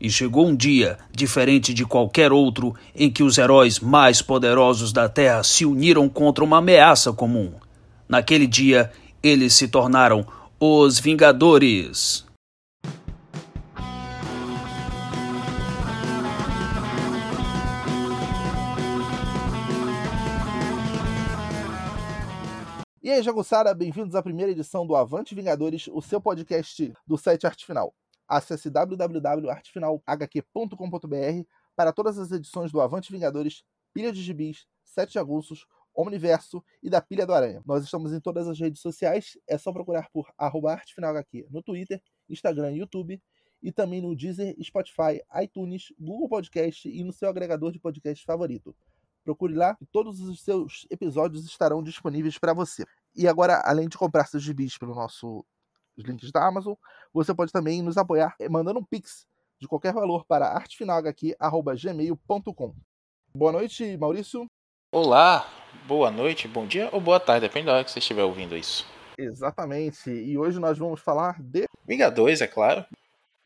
E chegou um dia, diferente de qualquer outro, em que os heróis mais poderosos da Terra se uniram contra uma ameaça comum. Naquele dia, eles se tornaram os Vingadores. E aí, Jagussara, bem-vindos à primeira edição do Avante Vingadores, o seu podcast do site Arte Final. Acesse www.artefinalhq.com.br para todas as edições do Avante Vingadores, Pilha de Gibis, Sete Aguços, Omniverso e da Pilha do Aranha. Nós estamos em todas as redes sociais, é só procurar por artefinalhq no Twitter, Instagram e YouTube, e também no Deezer, Spotify, iTunes, Google Podcast e no seu agregador de podcast favorito. Procure lá e todos os seus episódios estarão disponíveis para você. E agora, além de comprar seus gibis pelo nosso os links da Amazon. Você pode também nos apoiar mandando um pix de qualquer valor para artefinalhq.gmail.com. Boa noite, Maurício. Olá, boa noite, bom dia ou boa tarde, depende da hora que você estiver ouvindo isso. Exatamente, e hoje nós vamos falar de... Vingadores, é claro.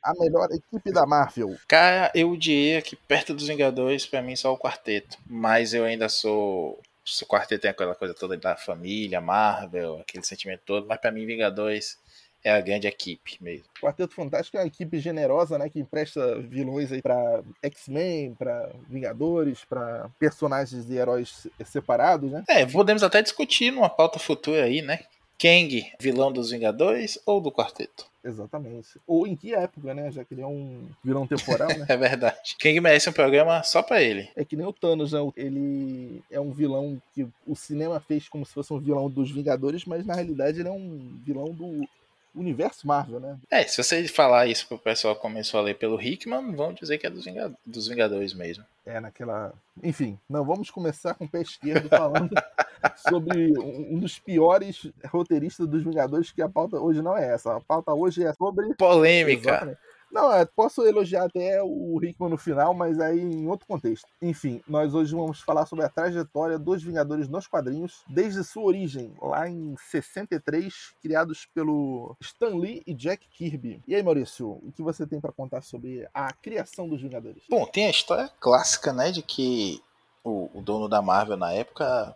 A melhor equipe da Marvel. Cara, eu diria que perto dos Vingadores, para mim, só o quarteto. Mas eu ainda sou o quarteto tem aquela coisa toda da família, Marvel, aquele sentimento todo, mas para mim Vingadores é a grande equipe mesmo. O Quarteto Fantástico é uma equipe generosa, né, que empresta vilões aí para X-Men, para Vingadores, para personagens e heróis separados, né? É, podemos até discutir numa pauta futura aí, né? Kang, vilão dos Vingadores ou do Quarteto? Exatamente. Ou em que época, né? Já que ele é um vilão temporal, né? é verdade. Kang merece um programa só pra ele. É que nem o Thanos, né? Ele é um vilão que o cinema fez como se fosse um vilão dos Vingadores, mas na realidade ele é um vilão do universo Marvel, né? É, se você falar isso pro pessoal que começou a ler pelo Hickman, vão dizer que é dos, Vingadores, dos Vingadores mesmo. É, naquela. Enfim, não, vamos começar com o pé esquerdo falando sobre um dos piores roteiristas dos Vingadores, que a pauta hoje não é essa. A pauta hoje é sobre. Polêmica. Exatamente. Não, é, posso elogiar até o Hickman no final, mas aí em outro contexto. Enfim, nós hoje vamos falar sobre a trajetória dos Vingadores nos quadrinhos, desde sua origem, lá em 63, criados pelo Stan Lee e Jack Kirby. E aí, Maurício, o que você tem para contar sobre a criação dos Vingadores? Bom, tem a história clássica, né, de que o, o dono da Marvel na época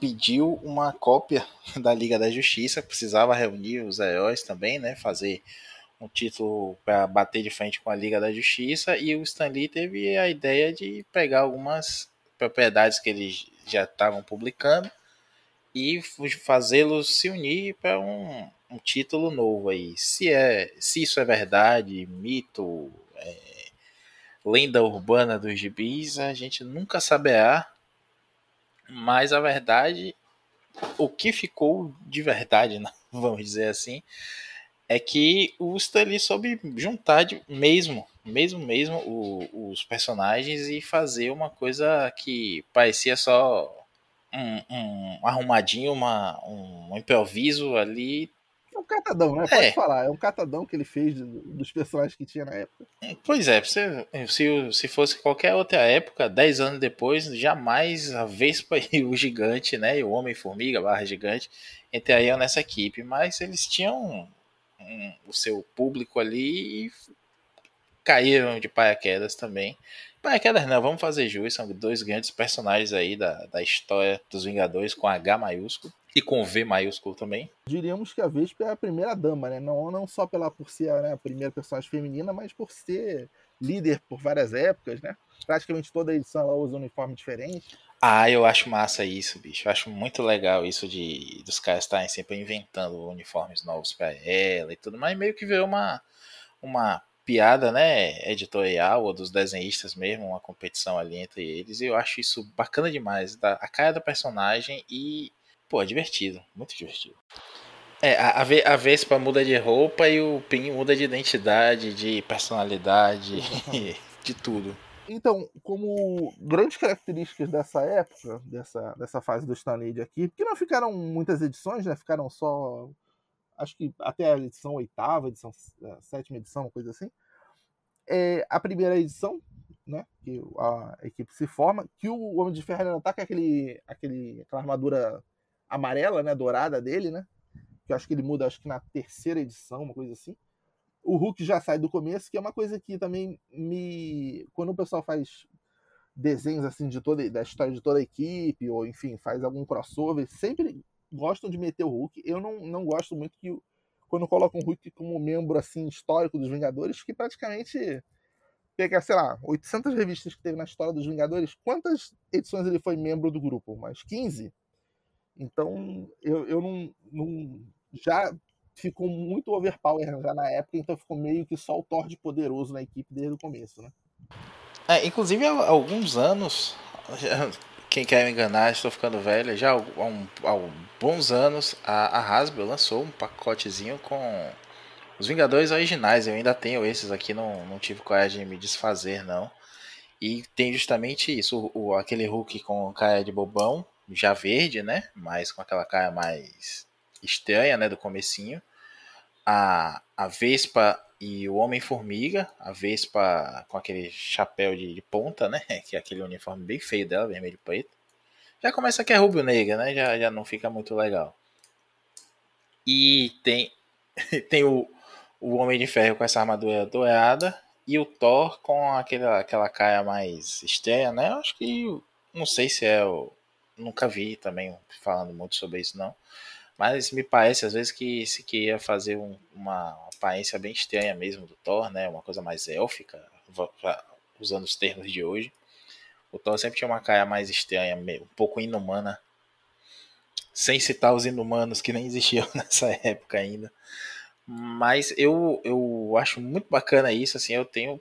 pediu uma cópia da Liga da Justiça, precisava reunir os heróis também, né, fazer um título para bater de frente com a Liga da Justiça e o Stan Lee teve a ideia de pegar algumas propriedades que eles já estavam publicando e fazê-los se unir para um, um, título novo aí. Se é, se isso é verdade, mito, é, lenda urbana dos gibis, a gente nunca saberá. Mas a verdade, o que ficou de verdade, vamos dizer assim, é que o Stanley soube juntar de, mesmo, mesmo, mesmo o, os personagens e fazer uma coisa que parecia só um, um arrumadinho, uma, um improviso ali. É um catadão, né? Pode é. falar, é um catadão que ele fez dos personagens que tinha na época. Pois é, se, se, se fosse qualquer outra época, dez anos depois, jamais a Vespa e o Gigante, né? E o Homem-Formiga barra Gigante entrariam nessa equipe, mas eles tinham um, o seu público ali e caíram de paraquedas também. Paraquedas não, vamos fazer jus, são dois grandes personagens aí da, da história dos Vingadores com H maiúsculo e com V maiúsculo também. Diríamos que a Vespa é a primeira dama, né? Não, não só pela, por ser né, a primeira personagem feminina, mas por ser líder por várias épocas, né? Praticamente toda edição ela usa um uniforme diferente. Ah, eu acho massa isso, bicho. Eu acho muito legal isso de dos caras estarem sempre inventando uniformes novos para ela e tudo, mas meio que virou uma uma piada, né, editorial ou dos desenhistas mesmo, uma competição ali entre eles. E eu acho isso bacana demais, a cara da personagem e pô, é divertido, muito divertido. É, a, a Vespa muda de roupa e o Pin muda de identidade, de personalidade, de tudo. Então, como grandes características dessa época, dessa, dessa fase do Stanley aqui, porque não ficaram muitas edições, né? Ficaram só, acho que até a edição oitava, edição a sétima edição, uma coisa assim. É, a primeira edição, né? Que a equipe se forma, que o Homem de Ferro ainda tá com aquele, aquele, aquela armadura amarela, né? Dourada dele, né? Que eu acho que ele muda, acho que na terceira edição, uma coisa assim. O Hulk já sai do começo, que é uma coisa que também me. Quando o pessoal faz desenhos assim de toda da história de toda a equipe, ou enfim, faz algum crossover, sempre gostam de meter o Hulk. Eu não, não gosto muito que quando colocam o Hulk como membro assim histórico dos Vingadores, que praticamente pega, sei lá, 800 revistas que teve na história dos Vingadores, quantas edições ele foi membro do grupo? Mais 15? Então, eu, eu não, não já ficou muito overpower já na época, então ficou meio que só o Thor de poderoso na equipe desde o começo, né? É, inclusive há alguns anos, quem quer me enganar, estou ficando velho, já há, um, há bons anos a, a Hasbro lançou um pacotezinho com os Vingadores originais. Eu ainda tenho esses aqui, não, não tive coragem de me desfazer não. E tem justamente isso, o, aquele Hulk com cara de bobão, já verde, né? Mas com aquela cara mais estranha, né, do comecinho. A, a Vespa e o Homem-Formiga, a Vespa com aquele chapéu de, de, ponta, né, que é aquele uniforme bem feio dela, vermelho e preto. Já começa que é rubro-negra, né, já, já não fica muito legal. E tem, tem o, o Homem de Ferro com essa armadura dourada e o Thor com aquela, aquela cara mais estranha, né, acho que, não sei se é o... Nunca vi também falando muito sobre isso, não mas me parece às vezes que se queria fazer um, uma, aparência bem estranha mesmo do Thor, né? Uma coisa mais élfica, usando os termos de hoje. O Thor sempre tinha uma cara mais estranha, um pouco inumana. Sem citar os inumanos que nem existiam nessa época ainda. Mas eu, eu acho muito bacana isso, assim, eu tenho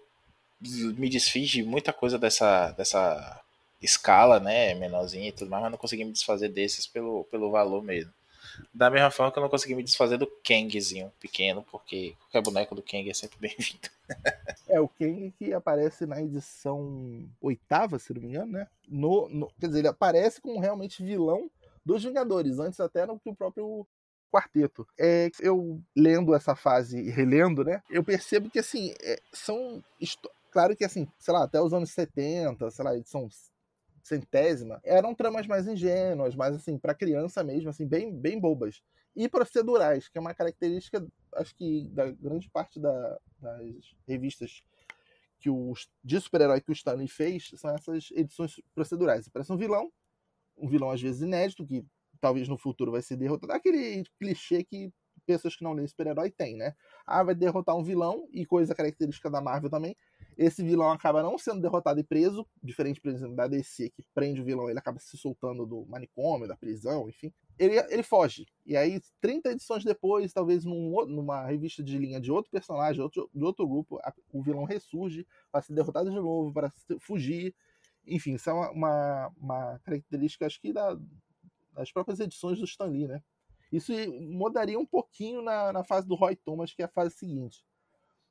me desfiz de muita coisa dessa, dessa escala, né, menorzinha e tudo mais, mas não consegui me desfazer desses pelo, pelo valor mesmo. Da mesma forma que eu não consegui me desfazer do Kangzinho pequeno, porque qualquer boneco do Kang é sempre bem-vindo. é, o Kang que aparece na edição oitava, se não me engano, né? No, no, quer dizer, ele aparece como realmente vilão dos Vingadores, antes até do que o próprio quarteto. É, eu lendo essa fase e relendo, né? Eu percebo que, assim, é, são... Claro que, assim, sei lá, até os anos 70, sei lá, edição centésima, eram tramas mais ingênuas, mais assim, para criança mesmo, assim, bem, bem bobas. E procedurais, que é uma característica, acho que, da grande parte da, das revistas que o, de super-herói que o Stanley fez, são essas edições procedurais. Parece um vilão, um vilão às vezes inédito, que talvez no futuro vai ser derrotado. Aquele clichê que pessoas que não leem super-herói têm, né? Ah, vai derrotar um vilão, e coisa característica da Marvel também, esse vilão acaba não sendo derrotado e preso, diferente, por exemplo, da DC, que prende o vilão, ele acaba se soltando do manicômio, da prisão, enfim. Ele, ele foge. E aí, 30 edições depois, talvez num, numa revista de linha de outro personagem, outro, de outro grupo, a, o vilão ressurge para ser derrotado de novo, para fugir. Enfim, isso é uma, uma, uma característica, acho que, da, das próprias edições do Stan Lee, né? Isso mudaria um pouquinho na, na fase do Roy Thomas, que é a fase seguinte.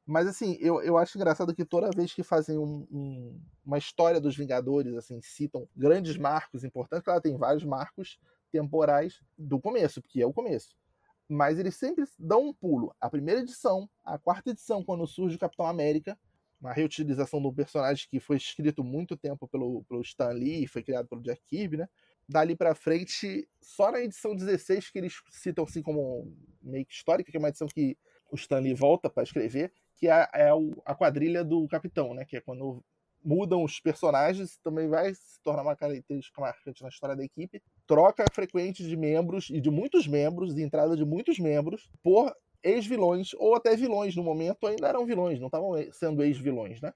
Mas assim, eu, eu acho engraçado que toda vez que fazem um, um, uma história dos Vingadores, assim, citam grandes marcos importantes, claro, tem vários marcos temporais do começo, porque é o começo. Mas eles sempre dão um pulo. A primeira edição, a quarta edição, quando surge o Capitão América, uma reutilização um personagem que foi escrito muito tempo pelo, pelo Stan Lee, foi criado pelo Jack Kirby, né? Dali pra frente, só na edição 16 que eles citam assim como meio que histórica, que é uma edição que o Stan Lee volta para escrever, que é, é a quadrilha do capitão, né? Que é quando mudam os personagens, também vai se tornar uma característica marcante na história da equipe. Troca frequente de membros e de muitos membros, de entrada de muitos membros, por ex-vilões, ou até vilões no momento ainda eram vilões, não estavam sendo ex-vilões, né?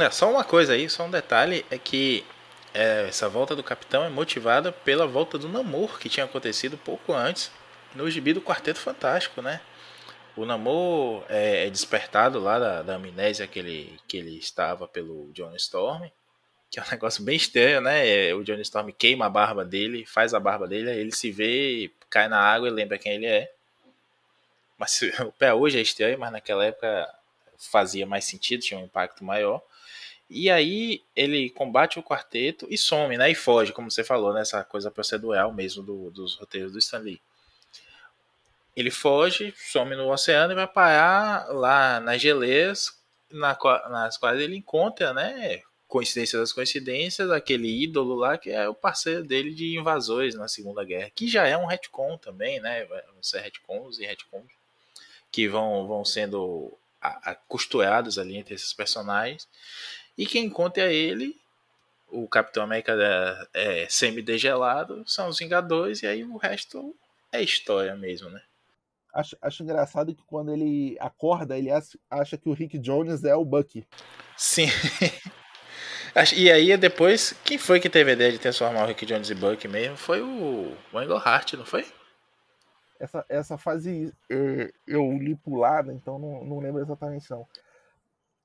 É, só uma coisa aí, só um detalhe, é que é, essa volta do capitão é motivada pela volta do Namor, que tinha acontecido pouco antes, no gibi do Quarteto Fantástico, né? O Namor é, é, despertado lá da, da, amnésia que ele, que ele estava pelo John Storm, que é um negócio bem estranho, né? É, o John Storm queima a barba dele, faz a barba dele, ele se vê, cai na água e lembra quem ele é. Mas o pé hoje é estranho, mas naquela época fazia mais sentido, tinha um impacto maior. E aí ele combate o quarteto e some, né? E foge, como você falou, nessa né? coisa procedural mesmo do, dos roteiros do Stanley. Ele foge, some no oceano e vai parar lá nas geleiras, na, nas quais ele encontra, né? Coincidência das coincidências, aquele ídolo lá que é o parceiro dele de invasões na Segunda Guerra, que já é um retcon também, né? Vão ser retcons e retcons que vão, vão sendo costurados ali entre esses personagens. E quem conta é ele, o Capitão América é, é semi-degelado, são os Vingadores, e aí o resto é história mesmo, né? Acho, acho engraçado que quando ele acorda, ele acha que o Rick Jones é o Bucky. Sim. E aí depois, quem foi que teve a ideia de transformar o Rick Jones e Buck mesmo? Foi o Wendell Hart, não foi? Essa, essa fase eu li pulada, então não, não lembro exatamente não.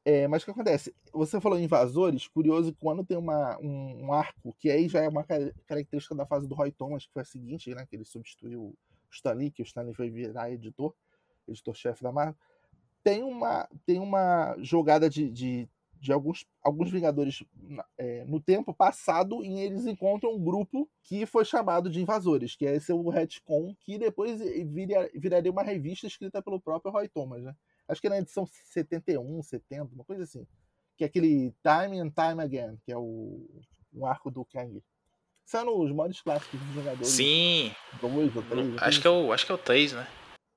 É, mas o que acontece? Você falou invasores, curioso que quando tem uma, um, um, arco, que aí já é uma característica da fase do Roy Thomas, que foi a seguinte, né? Que ele substituiu o Stanley, que o Stanley foi virar editor, editor-chefe da Marvel. Tem uma, tem uma jogada de, de de alguns, alguns Vingadores é, no tempo passado e eles encontram um grupo que foi chamado de Invasores, que é esse o retcon, que depois viria, viraria uma revista escrita pelo próprio Roy Thomas, né? Acho que na edição 71, 70, uma coisa assim. Que é aquele Time and Time Again, que é o um arco do Kang. São os modos clássicos dos Vingadores. Sim. Dois ou três. Acho que, é o, acho que é o 3, né?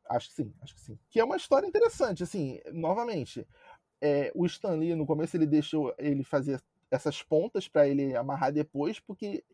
Acho que sim, acho que sim. Que é uma história interessante, assim, novamente é, o Stan Lee, no começo, ele deixou ele fazer essas pontas para ele amarrar depois, porque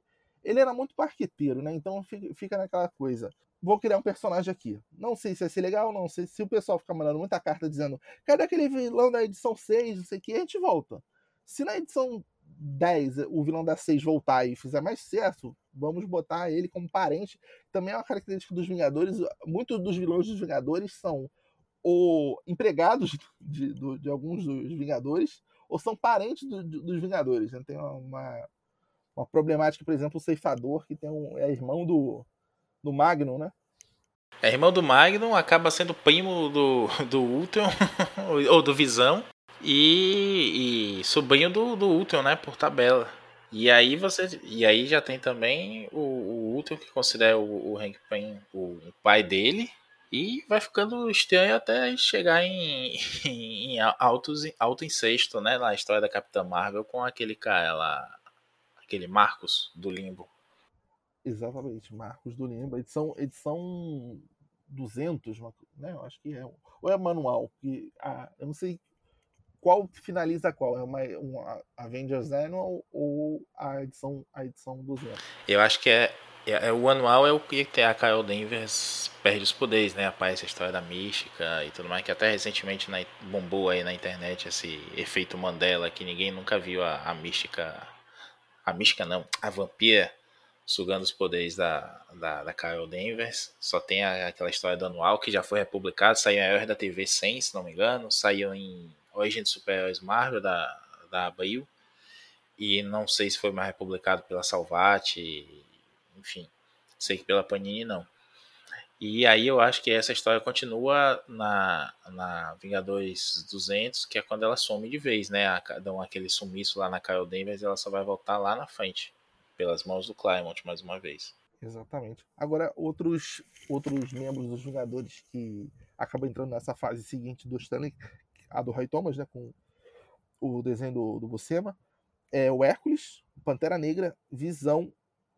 ele era muito parqueteiro, né? Então fica naquela coisa. Vou criar um personagem aqui. Não sei se vai ser legal, não sei se o pessoal ficar mandando muita carta dizendo cadê aquele vilão da edição 6, não sei o que, a gente volta. Se na edição 10 o vilão da 6 voltar e fizer mais sucesso, vamos botar ele como parente. Também é uma característica dos Vingadores. Muitos dos vilões dos Vingadores são ou empregados de, de, de alguns dos Vingadores, ou são parentes do, dos Vingadores. Né? Tem uma, uma problemática, por exemplo, o Ceifador, que tem um, é irmão do, do Magnum, né? É irmão do Magnum, acaba sendo primo do, do Ultron, ou do Visão, e, e sobrinho do, do Ultron, né? Por tabela. E aí você. E aí já tem também o, o Ultron que considera o, o Hank Pym o pai dele. E vai ficando estranho até chegar em, em altos, alto incesto, né? Na história da Capitã Marvel com aquele cara lá, aquele Marcos do Limbo. Exatamente, Marcos do Limbo. Edição, edição 200, né? Eu acho que é. Ou é manual? Que, ah, eu não sei qual finaliza qual. É uma, uma Avengers Annual ou a edição, a edição 200? Eu acho que é é, é, o anual é o que a Carol Danvers perde os poderes, né? Aparece a história da mística e tudo mais, que até recentemente na, bombou aí na internet esse efeito Mandela que ninguém nunca viu a, a mística. A mística não, a vampira sugando os poderes da, da, da Carol Danvers. Só tem a, aquela história do anual que já foi republicado, saiu em Air da TV 100, se não me engano, saiu em Origem dos Super-Heróis Marvel da, da Abril. E não sei se foi mais republicado pela Salvat enfim, sei que pela Panini não. E aí eu acho que essa história continua na, na Vingadores 200, que é quando ela some de vez, né? Dão aquele sumiço lá na Carol Danvers e ela só vai voltar lá na frente, pelas mãos do Claremont mais uma vez. Exatamente. Agora, outros, outros membros dos Vingadores que acabam entrando nessa fase seguinte do Stanley, a do Roy Thomas, né? Com o desenho do, do Buscema, é o Hércules, Pantera Negra, Visão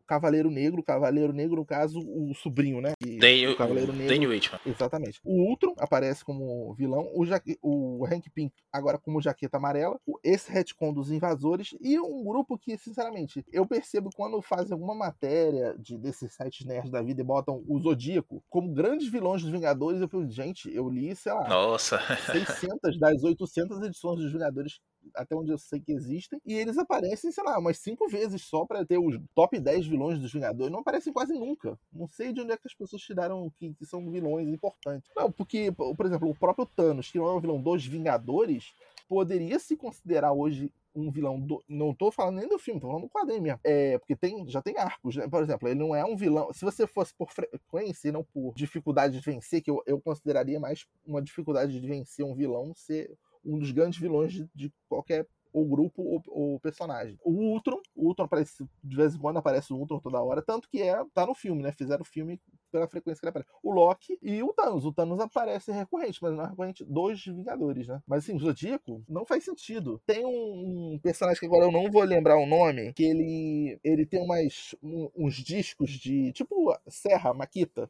Cavaleiro Negro, Cavaleiro Negro, no caso, o sobrinho, né? Tem, o Cavaleiro Negro. Danny Whitman. Exatamente. O Ultron aparece como vilão, o, Jaque, o Hank Pym agora como jaqueta amarela, esse retcon dos invasores e um grupo que, sinceramente, eu percebo quando fazem alguma matéria de, desses sites nerds da vida e botam o Zodíaco como grandes vilões dos Vingadores, eu falo, gente, eu li, sei lá, Nossa. 600 das 800 edições dos Vingadores até onde eu sei que existem, e eles aparecem, sei lá, umas cinco vezes só para ter os top 10 vilões dos Vingadores. Não aparecem quase nunca. Não sei de onde é que as pessoas tiraram que, que são vilões importantes. Não, porque, por exemplo, o próprio Thanos, que não é um vilão dos Vingadores, poderia se considerar hoje um vilão do. Não tô falando nem do filme, tô falando do quadrinho mesmo. É, porque tem, já tem arcos, né? Por exemplo, ele não é um vilão. Se você fosse por frequência e não por dificuldade de vencer, que eu, eu consideraria mais uma dificuldade de vencer um vilão ser um dos grandes vilões de, de qualquer ou grupo ou, ou, personagem. O Ultron, o Ultron aparece, de vez em quando aparece o Ultron toda hora, tanto que é, tá no filme, né? Fizeram o filme pela frequência que ele aparece. O Loki e o Thanos. O Thanos aparece recorrente, mas não é recorrente dos Vingadores, né? Mas assim, o Zodíaco não faz sentido. Tem um, personagem que agora eu não vou lembrar o nome, que ele, ele tem umas, um, uns discos de, tipo, serra, maquita,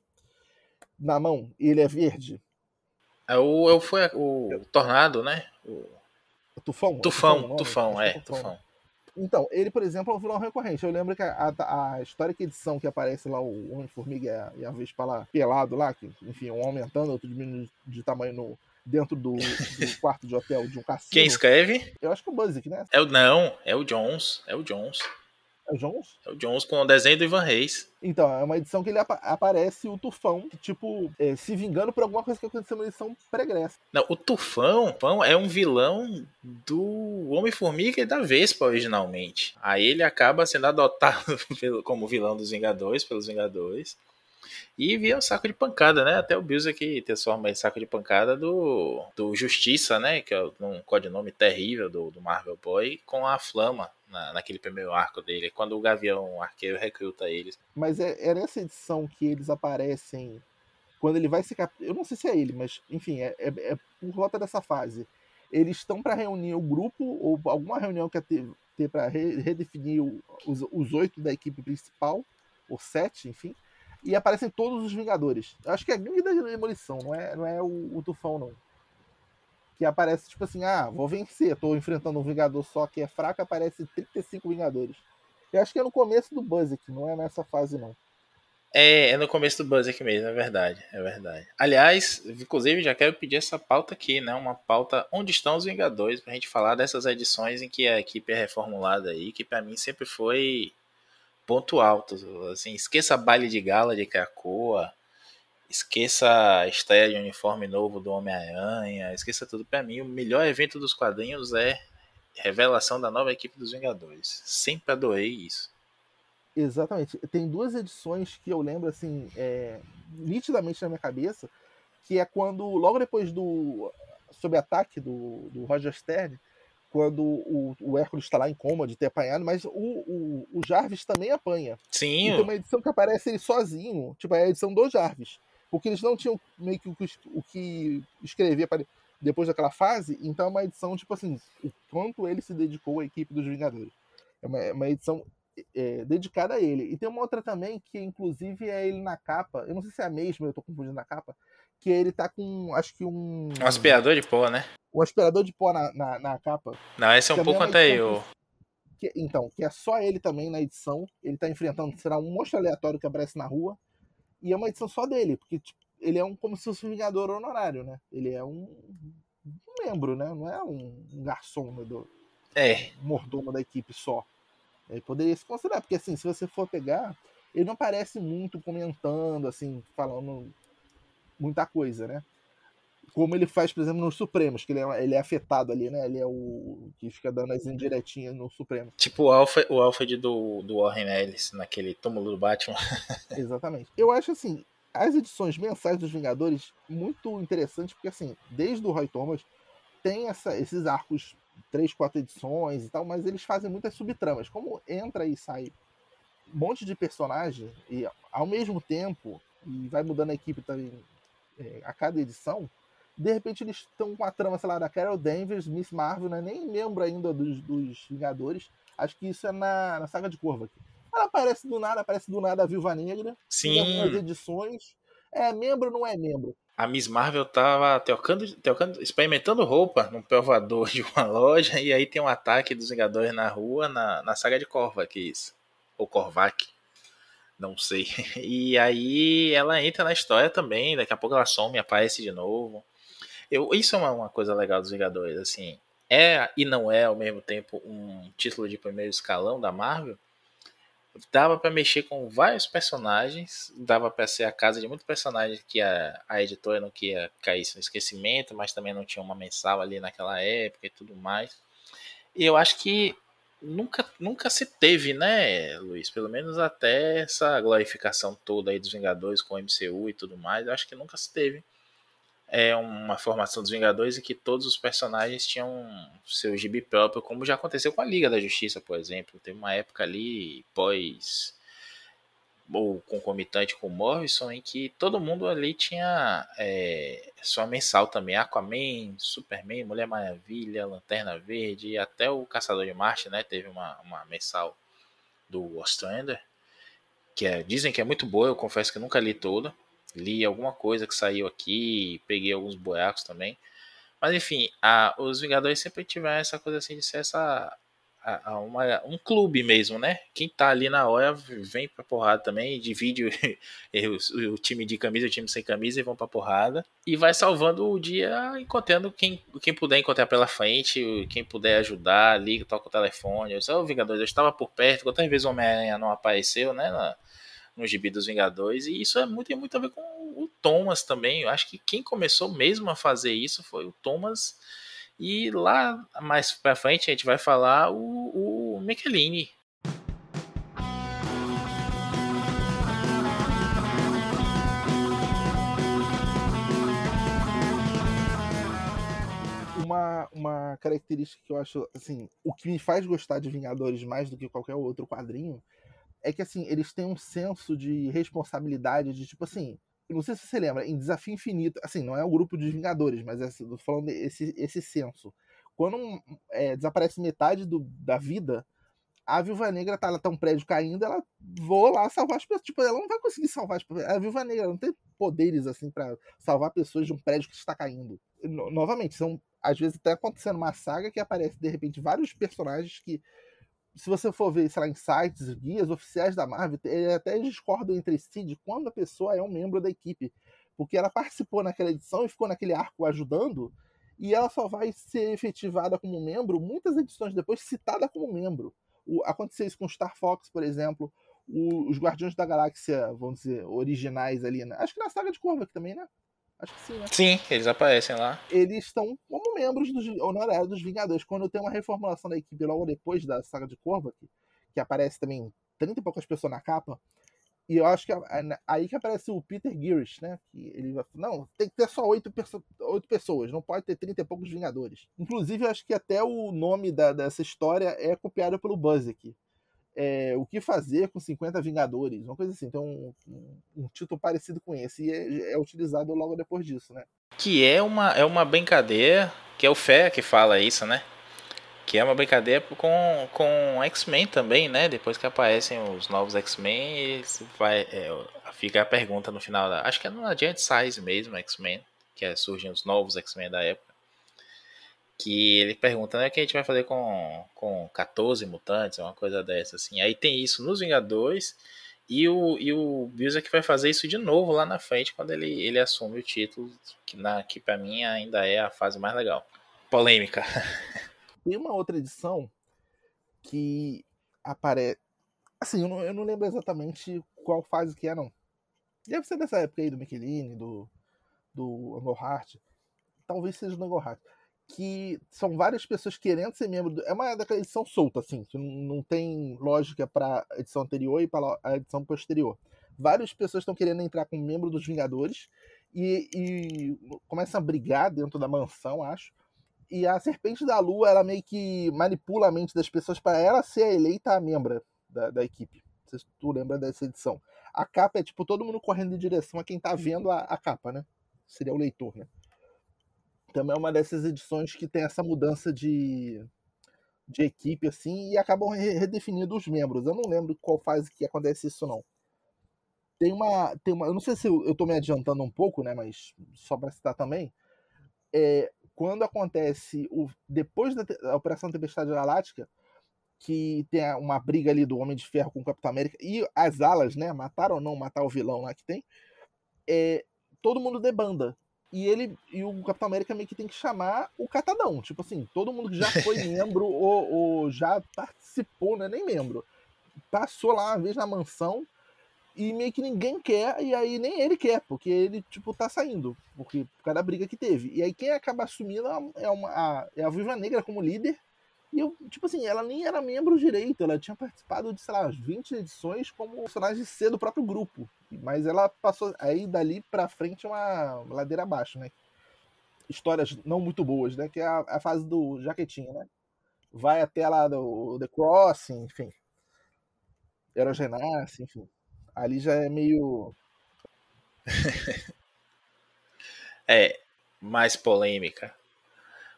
na mão, e ele é verde. É o, é o, foi o, o Tornado, né? O... Tufão? Tufão, Tufão, Tufão, é, Tufão. Tufão. Então, ele, por exemplo, é um vilão recorrente. Eu lembro que a, a, a histórica edição que aparece lá, o Homem-Formiga e a Vespa lá, pelado lá, que, enfim, um aumentando, outro diminuindo de tamanho no, dentro do, do quarto de hotel de um cassino. Quem escreve? Eu acho que é o Buzik, né? É o, não, é o Jones. É o Jones. É o Jones? É o Jones com o desenho do Ivan Reis. Então, é uma edição que ele apa aparece o Tufão, tipo, é, se vingando por alguma coisa que aconteceu na edição pregressa. Não, o Tufão, é um vilão do Homem-Formiga e da Vespa originalmente. Aí ele acaba sendo adotado como vilão dos Vingadores, pelos Vingadores. E via um saco de pancada, né? Até o Bills aqui transforma esse saco de pancada do, do Justiça, né? Que é um codinome terrível do, do Marvel Boy, com a Flama na, naquele primeiro arco dele, quando o Gavião Arqueiro recruta eles. Mas é, é nessa edição que eles aparecem. Quando ele vai se cap... Eu não sei se é ele, mas enfim, é, é, é por volta dessa fase. Eles estão para reunir o grupo, ou alguma reunião que ia ter, ter para re, redefinir o, os, os oito da equipe principal, ou sete, enfim e aparecem todos os Vingadores. Eu acho que é a gangue da demolição, não é, não é o, o, Tufão, não. Que aparece, tipo assim, ah, vou vencer, tô enfrentando um Vingador só que é fraco, aparece 35 Vingadores. Eu acho que é no começo do Buzzek, não é nessa fase, não. É, é no começo do Buzzek mesmo, é verdade, é verdade. Aliás, inclusive já quero pedir essa pauta aqui, né? Uma pauta onde estão os Vingadores, pra gente falar dessas edições em que a equipe é reformulada aí, que para mim sempre foi ponto alto. Assim, esqueça baile de gala de Krakoa, esqueça a estreia de uniforme novo do Homem-Aranha, esqueça tudo. Para mim, o melhor evento dos quadrinhos é revelação da nova equipe dos Vingadores. Sempre adorei isso. Exatamente. Tem duas edições que eu lembro, assim, é, nitidamente na minha cabeça, que é quando, logo depois do sob ataque do, do Roger Stern, quando o, o Hércules está lá em coma de ter apanhado, mas o, o, o Jarvis também apanha. Sim. E tem uma edição que aparece ele sozinho, tipo, é a edição do Jarvis. Porque eles não tinham meio que o, o que escrever para depois daquela fase, então é uma edição, tipo assim, o quanto ele se dedicou à equipe dos Vingadores. É uma, é uma edição é, dedicada a ele. E tem uma outra também, que inclusive é ele na capa, eu não sei se é a mesma, eu tô confundindo na capa, que ele tá com, acho que um... Um aspirador de pó, né? Um aspirador de pó na, na, na capa. Não, esse é um pouco é anterior. Que, então, que é só ele também na edição. Ele tá enfrentando, será um monstro aleatório que aparece na rua. E é uma edição só dele, porque tipo, ele é um como se fosse um vingador honorário, né? Ele é um, um membro, né? Não é um, um garçom né, do é. mordomo da equipe só. Ele poderia se considerar, porque assim, se você for pegar, ele não aparece muito comentando, assim, falando muita coisa, né? Como ele faz, por exemplo, nos Supremos, que ele é, ele é afetado ali, né? Ele é o que fica dando as indiretinhas no Supremo. Tipo o Alfred, o Alfred do, do Warren Ellis, naquele túmulo do Batman. Exatamente. Eu acho assim, as edições mensais dos Vingadores muito interessantes, porque assim, desde o Roy Thomas, tem essa, esses arcos, três, quatro edições e tal, mas eles fazem muitas subtramas. Como entra e sai um monte de personagem, e ao mesmo tempo, e vai mudando a equipe também é, a cada edição, de repente eles estão com a trama, sei lá, da Carol Danvers, Miss Marvel, não é nem membro ainda dos, dos Vingadores. Acho que isso é na, na saga de Corva aqui. Ela aparece do nada, aparece do nada a Viúva Negra. Sim. Em algumas edições. É membro ou não é membro? A Miss Marvel tava tocando, tocando, experimentando roupa num provador de uma loja e aí tem um ataque dos Vingadores na rua, na, na saga de Corva, que é isso. Ou Korvac não sei. E aí ela entra na história também, daqui a pouco ela some aparece de novo. Eu, isso é uma, uma, coisa legal dos Vingadores, assim. É e não é ao mesmo tempo um título de primeiro escalão da Marvel. Dava para mexer com vários personagens, dava para ser a casa de muitos personagens que a, a editora não queria cair no esquecimento, mas também não tinha uma mensal ali naquela época e tudo mais. E eu acho que nunca, nunca se teve, né, Luiz? Pelo menos até essa glorificação toda aí dos Vingadores com o MCU e tudo mais, eu acho que nunca se teve. É uma formação dos Vingadores em que todos os personagens tinham seu gibi próprio, como já aconteceu com a Liga da Justiça, por exemplo. Teve uma época ali, pós ou concomitante com o Morrison, em que todo mundo ali tinha é, sua mensal também, Aquaman, Superman, Mulher Maravilha, Lanterna Verde, e até o Caçador de Marte, né, teve uma, uma mensal do Ostrander, que é, dizem que é muito boa, eu confesso que nunca li toda, li alguma coisa que saiu aqui, peguei alguns boiacos também. Mas enfim, a, os Vingadores sempre tiveram essa coisa assim de ser essa a, uma, um clube mesmo, né? Quem tá ali na hora vem pra porrada também, divide o, o, o, time de camisa, o time sem camisa e vão pra porrada. E vai salvando o dia encontrando quem, quem puder encontrar pela frente, quem puder ajudar, liga, toca o telefone. Eu disse, oh, Vingadores, eu estava por perto, quantas vezes o Homem-Aranha não apareceu, né? Na, no gibi dos Vingadores, e isso é muito, tem muito a ver com o Thomas também. Eu acho que quem começou mesmo a fazer isso foi o Thomas. E lá mais pra frente a gente vai falar o, o Michelini. Uma, uma característica que eu acho, assim, o que me faz gostar de Vingadores mais do que qualquer outro quadrinho é que assim, eles têm um senso de responsabilidade de tipo assim, não sei se você lembra, em Desafio Infinito, assim, não é o grupo dos Vingadores, mas é, tô falando esse, esse senso. Quando é, desaparece metade do, da vida, a Viúva Negra tá, ela tá um prédio caindo, ela voa lá salvar as pessoas. Tipo, ela não vai conseguir salvar as pessoas. A Viúva Negra não tem poderes, assim, para salvar pessoas de um prédio que está caindo. No, novamente, são, às vezes, até acontecendo uma saga que aparece, de repente, vários personagens que se você for ver, sei lá, em sites, guias oficiais da Marvel, eles até discordam entre si de quando a pessoa é um membro da equipe. Porque ela participou naquela edição e ficou naquele arco ajudando, e ela só vai ser efetivada como membro muitas edições depois, citada como membro. O, aconteceu isso com Star Fox, por exemplo, o, os Guardiões da Galáxia, vamos dizer, originais ali, né? Acho que na saga de Korvac também, né? Acho que sim, né? Sim, eles aparecem lá. Eles estão como membros dos honorários dos Vingadores. Quando tem uma reformulação da equipe logo depois da saga de Korvac, que aparece também 30 e poucas pessoas na capa, e eu acho que aí que aparece o Peter Girish, né? Que ele vai não, tem que ter só oito, oito pessoas, não pode ter 30 e poucos Vingadores. Inclusive, eu acho que até o nome da, dessa história é copiado pelo Buzz aqui é, O que fazer com 50 Vingadores, uma coisa assim. Então, um, um título parecido com esse e é, é, utilizado logo depois disso, né? Que é uma, é uma brincadeira, que é o Fé que fala isso, né? Que é uma brincadeira com, com X-Men também, né? Depois que aparecem os novos X-Men, vai é, fica a pergunta no final da. Acho que é na Giant Size mesmo, X-Men, que é, surgem os novos X-Men da época que ele pergunta, né, o que a gente vai fazer com, com 14 mutantes, uma coisa dessa, assim. Aí tem isso nos Vingadores, e o, e o que vai fazer isso de novo lá na frente, quando ele, ele assume o título, que, na, que para mim ainda é a fase mais legal. Polêmica. Tem uma outra edição que aparece... Assim, eu não, eu não lembro exatamente qual fase que é, não. Deve ser dessa época aí do Michelini, do, do Engelhart. Talvez seja do Engelhart que são várias pessoas querendo ser membro. Do... É uma daquela edição solta, assim, que não tem lógica para a edição anterior e para a edição posterior. Várias pessoas estão querendo entrar como membro dos Vingadores e, e começam a brigar dentro da mansão, acho. E a Serpente da Lua, ela meio que manipula a mente das pessoas para ela ser eleita a da, da equipe. Não sei se tu lembra dessa edição. A capa é tipo todo mundo correndo em direção a quem tá vendo a, a capa, né? Seria o leitor, né? Também é uma dessas edições que tem essa mudança de, de equipe assim e acabam redefinindo os membros. Eu não lembro qual fase que acontece isso não. Tem uma, tem uma, eu não sei se eu, estou me adiantando um pouco, né, mas só para citar também, é, quando acontece o depois da, da Operação Tempestade Galáctica, que tem uma briga ali do Homem de Ferro com o Capitão América e as alas, né, matar ou não matar o vilão lá que tem, é, todo mundo debanda e ele e o Capitão América meio que tem que chamar o catadão. Tipo assim, todo mundo que já foi membro ou, ou, já participou, não é nem membro. Passou lá uma vez na mansão e meio que ninguém quer, e aí nem ele quer, porque ele, tipo, tá saindo. Porque, por causa da briga que teve. E aí quem acaba assumindo é, uma, a, é a Viva Negra como líder e eu, tipo assim, ela nem era membro direito, ela tinha participado de, sei lá, 20 edições como personagem C do próprio grupo. Mas ela passou aí dali pra frente uma ladeira abaixo, né? Histórias não muito boas, né? Que é a, a fase do Jaquetinho, né? Vai até lá do The Crossing, enfim. Heróis enfim. Ali já é meio. é, mais polêmica.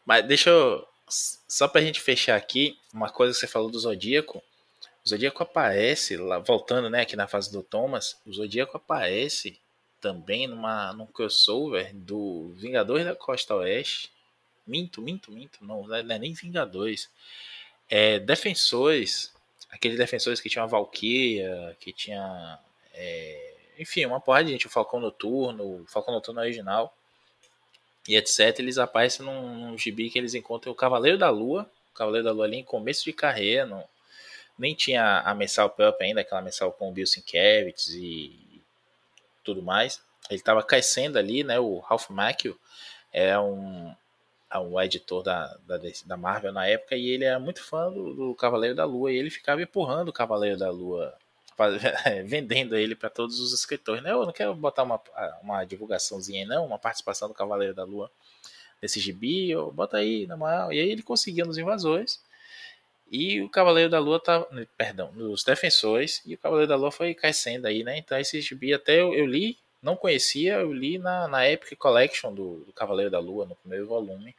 Mas deixa eu só pra gente fechar aqui, uma coisa que você falou do Zodíaco. O Zodíaco aparece, lá, voltando né, aqui na fase do Thomas, o Zodíaco aparece também numa, num crossover do Vingadores da Costa Oeste. Minto, minto, minto, não, não é nem Vingadores. É Defensores, aqueles defensores que tinham a Valkyria, que tinha. É, enfim, uma porrada de gente, o Falcão Noturno, o Falcão Noturno original e etc. Eles aparecem num, num gibi que eles encontram o Cavaleiro da Lua, o Cavaleiro da Lua ali em começo de carreira, não, nem tinha a mensal própria ainda, aquela mensal com o Bill Sienkiewicz e tudo mais. Ele estava crescendo ali, né? O Ralph Macchio é um, é um editor da, da, da, Marvel na época e ele era muito fã do, do Cavaleiro da Lua e ele ficava empurrando o Cavaleiro da Lua vendendo ele para todos os escritores. Né? Eu não quero botar uma, uma divulgaçãozinha não, uma participação do Cavaleiro da Lua nesse gibi, bota aí, na moral. E aí ele conseguia nos invasores. E o Cavaleiro da Lua tá. Perdão, nos defensores. E o Cavaleiro da Lua foi crescendo aí, né? Então esse gibi até eu, eu li, não conhecia, eu li na, na Epic Collection do, do, Cavaleiro da Lua, no primeiro volume.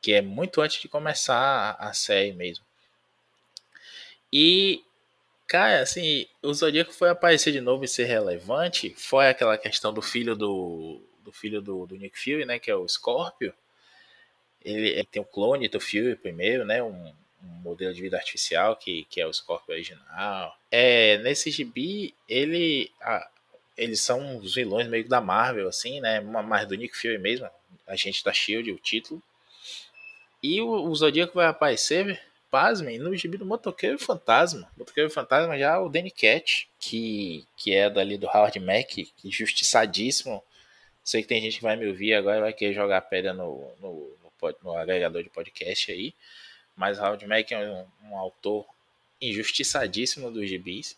Que é muito antes de começar a, a série mesmo. E Cara, assim, o Zodíaco foi aparecer de novo e ser relevante. Foi aquela questão do filho do, do filho do, do Nick Fury, né? Que é o Scorpio. Ele, ele tem o clone do Fury primeiro, né? Um, um, modelo de vida artificial que, que é o Scorpio original. É, nesse gibi, ele, a, eles são os vilões meio da Marvel, assim, né? Mais do Nick Fury mesmo, a gente da Shield, o título. E o, o Zodíaco vai aparecer pasmem, no gibi do Motoqueiro Fantasma. Motoqueiro Fantasma já o Danny Cat, que, que é dali do Howard Mack, que justiçadíssimo. Sei que tem gente que vai me ouvir agora vai querer jogar pedra no, no, no, no agregador de podcast aí. Mas Howard Mack é um, um autor injustiçadíssimo dos gibis.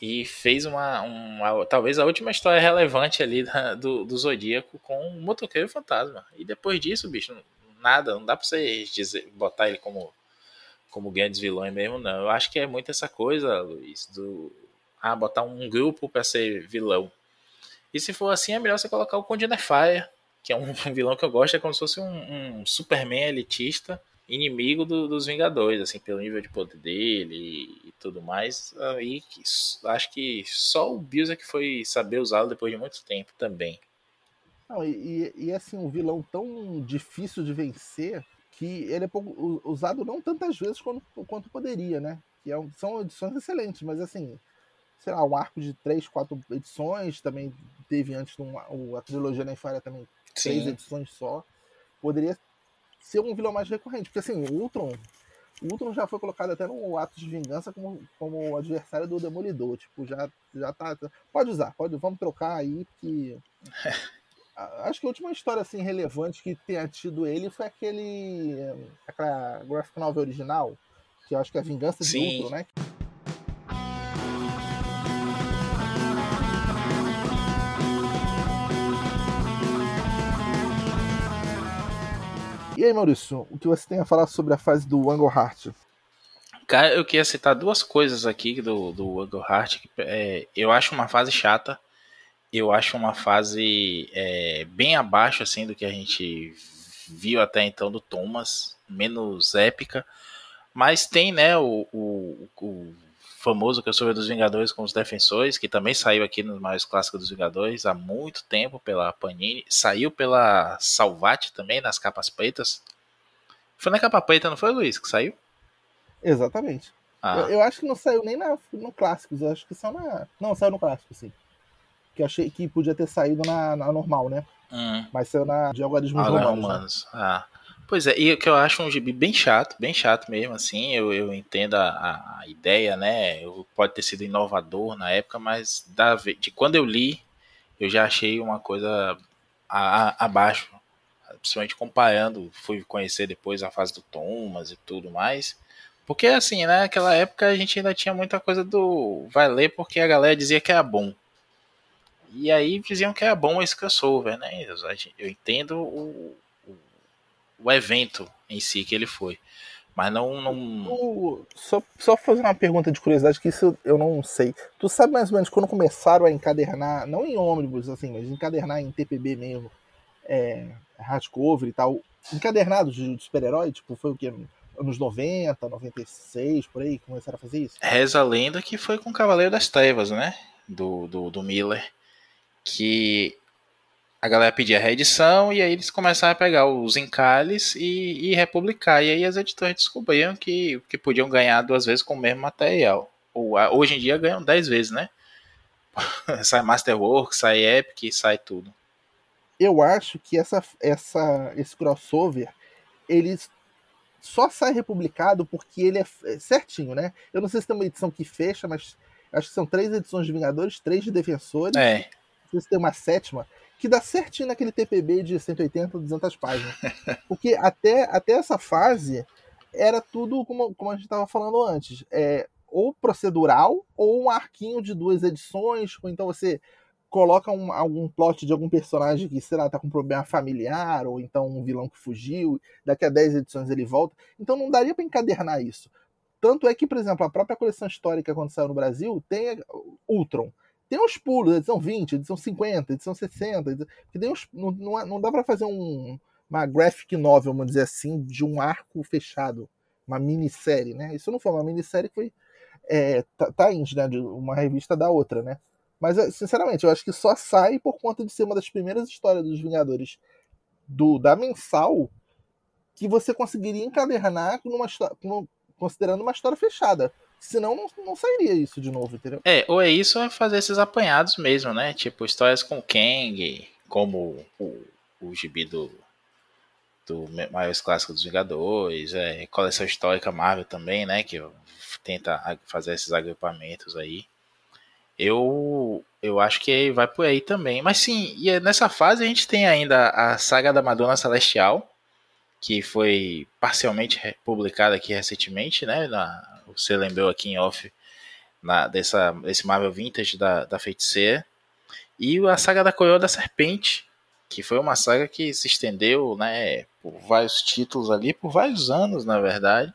E fez uma, uma, Talvez a última história relevante ali da, do, do Zodíaco com o Motoqueiro Fantasma. E depois disso, bicho, nada. Não dá pra você dizer, botar ele como como grandes vilões mesmo, não. Eu acho que é muito essa coisa, Luiz, do ah, botar um grupo para ser vilão. E se for assim, é melhor você colocar o Conde Nefire, que é um vilão que eu gosto, é como se fosse um, um Superman elitista, inimigo do, dos Vingadores, assim, pelo nível de poder dele e, tudo mais. Aí acho que só o Bills é que foi saber usá-lo depois de muito tempo também. Não, e, e assim, um vilão tão difícil de vencer que ele é pouco, usado não tantas vezes quanto, quanto poderia, né? Que é, são edições excelentes, mas assim, sei lá, um arco de três, quatro edições, também teve antes um, a trilogia na Fire também Sim. três edições só. Poderia ser um vilão mais recorrente, porque assim, o Ultron, o Ultron já foi colocado até no ato de vingança como, como adversário do Demolidor, tipo, já, já tá, pode usar, pode, vamos trocar aí, porque Acho que a última história assim relevante que tenha tido ele foi aquele. aquela graphic novel original, que eu acho que é a Vingança de Sim. Ultron, né? E aí, Maurício, o que você tem a falar sobre a fase do Angle Heart? Cara, eu queria citar duas coisas aqui do, do Angle Heart. É, eu acho uma fase chata eu acho uma fase é, bem abaixo assim do que a gente viu até então do Thomas, menos épica, mas tem né o, o, o famoso crossover dos Vingadores com os Defensores, que também saiu aqui nos maiores clássicos dos Vingadores há muito tempo pela Panini, saiu pela Salvati também nas capas pretas. Foi na capa preta, não foi, Luiz, que saiu? Exatamente. Ah. Eu, eu, acho que não saiu nem na, no Clássicos, eu acho que saiu na. Não, saiu no Clássico, sim que achei que podia ter saído na, na normal, né? Hum. Mas saiu na de algarismos romanos. romanos. Né? Ah. Pois é, e o que eu acho um gibi bem chato, bem chato mesmo, assim, eu, eu entendo a, a ideia, né, eu, pode ter sido inovador na época, mas da, de quando eu li, eu já achei uma coisa a, a, abaixo, principalmente comparando, fui conhecer depois a fase do Thomas e tudo mais, porque assim, né, naquela época a gente ainda tinha muita coisa do vai ler porque a galera dizia que era bom, e aí diziam que era bom esse crossover, né? Eu entendo o, o, o evento em si que ele foi. Mas não. não... só, só fazer uma pergunta de curiosidade, que isso eu não sei. Tu sabe mais ou menos quando começaram a encadernar, não em ônibus, assim, mas encadernar em TPB mesmo, é, hardcover e tal, encadernados de, de super-herói? Tipo, foi o quê? Anos 90, 96, por aí, começaram a fazer isso? Reza a lenda que foi com o Cavaleiro das Trevas, né? Do, do, do Miller que a galera pedia reedição e aí eles começaram a pegar os encalhes e, e republicar. E aí as editoras descobriam que, que podiam ganhar duas vezes com o mesmo material. Ou, hoje em dia ganham dez vezes, né? sai Masterworks, sai Epic, sai tudo. Eu acho que essa, essa, esse crossover ele só sai republicado porque ele é, é certinho, né? Eu não sei se tem uma edição que fecha, mas acho que são três edições de Vingadores, três de Defensores. É. Se tem uma sétima que dá certinho naquele TPB de 180, 200 páginas. Porque até, até essa fase era tudo como, como a gente estava falando antes. É, ou procedural, ou um arquinho de duas edições, ou então você coloca um, algum plot de algum personagem que, sei lá, tá com um problema familiar, ou então um vilão que fugiu, daqui a 10 edições ele volta. Então não daria para encadernar isso. Tanto é que, por exemplo, a própria coleção histórica, quando saiu no Brasil, tem Ultron. Tem uns pulos, edição 20, edição 50, edição 60. Edição... Tem uns, não, não, não dá para fazer um, uma graphic novel, vamos dizer assim, de um arco fechado. Uma minissérie, né? Isso não foi uma minissérie, foi é, times, tá, tá né? De uma revista da outra, né? Mas, sinceramente, eu acho que só sai por conta de ser uma das primeiras histórias dos Vingadores do da mensal que você conseguiria encadernar numa, considerando uma história fechada. Senão não, não sairia isso de novo, entendeu? É, ou é isso ou é fazer esses apanhados mesmo, né? Tipo, histórias com Kang, como o, o gibi do, do maiores clássicos dos Vingadores, é, coleção histórica Marvel também, né? Que tenta fazer esses agrupamentos aí. Eu, eu acho que vai por aí também. Mas sim, e é nessa fase a gente tem ainda a saga da Madonna Celestial, que foi parcialmente publicada aqui recentemente, né? Na, você lembrou aqui em off na, dessa, desse Marvel Vintage da, da Feiticeira. E a saga da Coroa da Serpente, que foi uma saga que se estendeu né, por vários títulos ali, por vários anos, na verdade,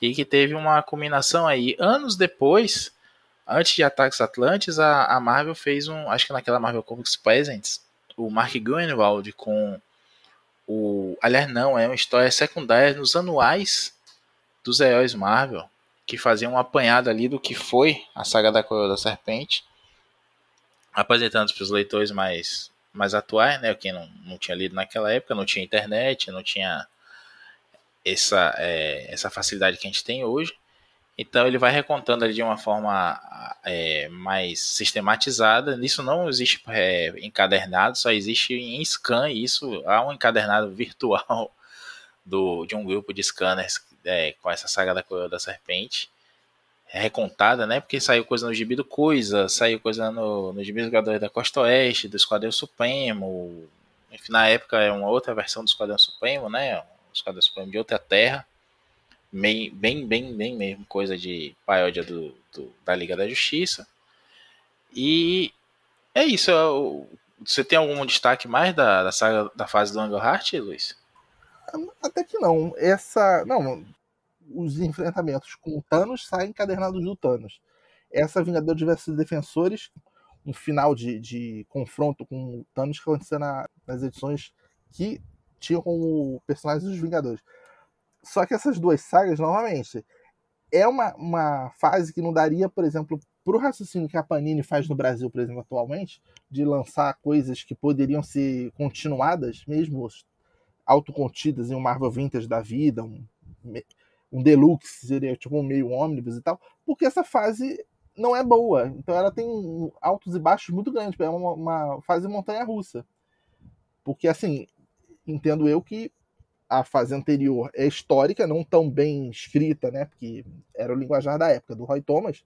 e que teve uma culminação aí. Anos depois, antes de Ataques Atlantes, a, a Marvel fez um, acho que naquela Marvel Comics Presents, o Mark Gruenwald com o. Aliás, não, é uma história secundária nos anuais dos heróis Marvel, que fazia um apanhado ali do que foi a saga da Coroa da Serpente, apresentando para os leitores mais, mais atuais, né? Quem não, não tinha lido naquela época, não tinha internet, não tinha essa, é, essa facilidade que a gente tem hoje. Então ele vai recontando ali de uma forma é, mais sistematizada. Nisso não existe é, encadernado, só existe em scan. Isso há um encadernado virtual do, de um grupo de scanners é, com essa saga da coroa da serpente é recontada, né? Porque saiu coisa no gibi do Coisa, saiu coisa no, no gibi do da Costa Oeste, do Esquadrão Supremo. Enfim, na época é uma outra versão do Esquadrão Supremo, né? O Esquadrão Supremo de outra terra bem, bem, bem, bem mesmo coisa de paródia do, do, da Liga da Justiça. E é isso. Você tem algum destaque mais da, da saga da fase do Angle Heart, Luiz? Até que não. Essa. Não, os enfrentamentos com o Thanos saem encadernados do Thanos. Essa Vingador de versus Defensores, um final de, de confronto com o Thanos que aconteceu na, nas edições que tinham como personagens dos Vingadores. Só que essas duas sagas, novamente, é uma, uma fase que não daria, por exemplo, para o raciocínio que a Panini faz no Brasil, por exemplo, atualmente, de lançar coisas que poderiam ser continuadas, mesmo autocontidas em um Marvel Vintage da vida, um, um Deluxe, seria tipo um meio ônibus e tal, porque essa fase não é boa. Então ela tem altos e baixos muito grandes, é uma, uma fase montanha-russa. Porque, assim, entendo eu que a fase anterior é histórica, não tão bem escrita, né? Porque era o linguajar da época do Roy Thomas.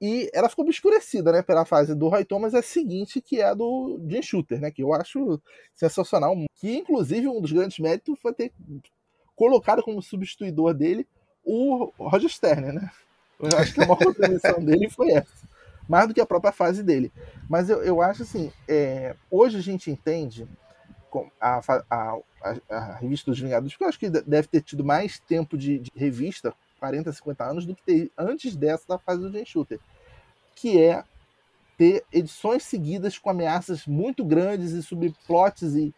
E ela ficou obscurecida, né, pela fase do Roy Thomas, a seguinte, que é a do Jim Shooter, né, que eu acho sensacional, que inclusive um dos grandes méritos foi ter colocado como substituidor dele o Roger Stern, né? Eu acho que a maior contribuição dele foi essa, mais do que a própria fase dele. Mas eu, eu acho assim, é, hoje a gente entende a, a, a, a, revista dos Vingadores, porque eu acho que deve ter tido mais tempo de, de revista, 40, 50 anos, do que ter antes dessa da fase do Jay Shooter, que é ter edições seguidas com ameaças muito grandes e subplots e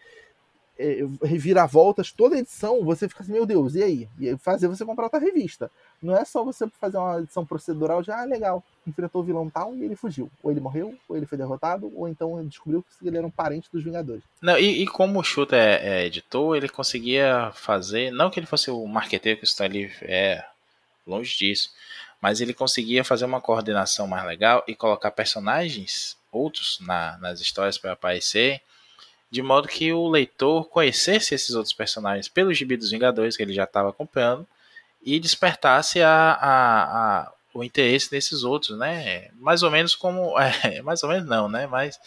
é, reviravoltas, toda edição, você fica assim, meu Deus, e aí? E aí fazer você comprar outra revista. Não é só você fazer uma edição procedural de, ah, legal, enfrentou o vilão tal e ele fugiu. Ou ele morreu, ou ele foi derrotado, ou então descobriu que ele era um parente dos Vingadores. Não, e, e como o Shooter é, é, editor, ele conseguia fazer, não que ele fosse o marqueteiro que o Stanley é, longe disso, mas ele conseguia fazer uma coordenação mais legal e colocar personagens outros na, nas histórias para aparecer de modo que o leitor conhecesse esses outros personagens pelo gibi dos Vingadores que ele já estava acompanhando e despertasse a, a, a, o interesse nesses outros, né? Mais ou menos como. É, mais ou menos não, né? Mas,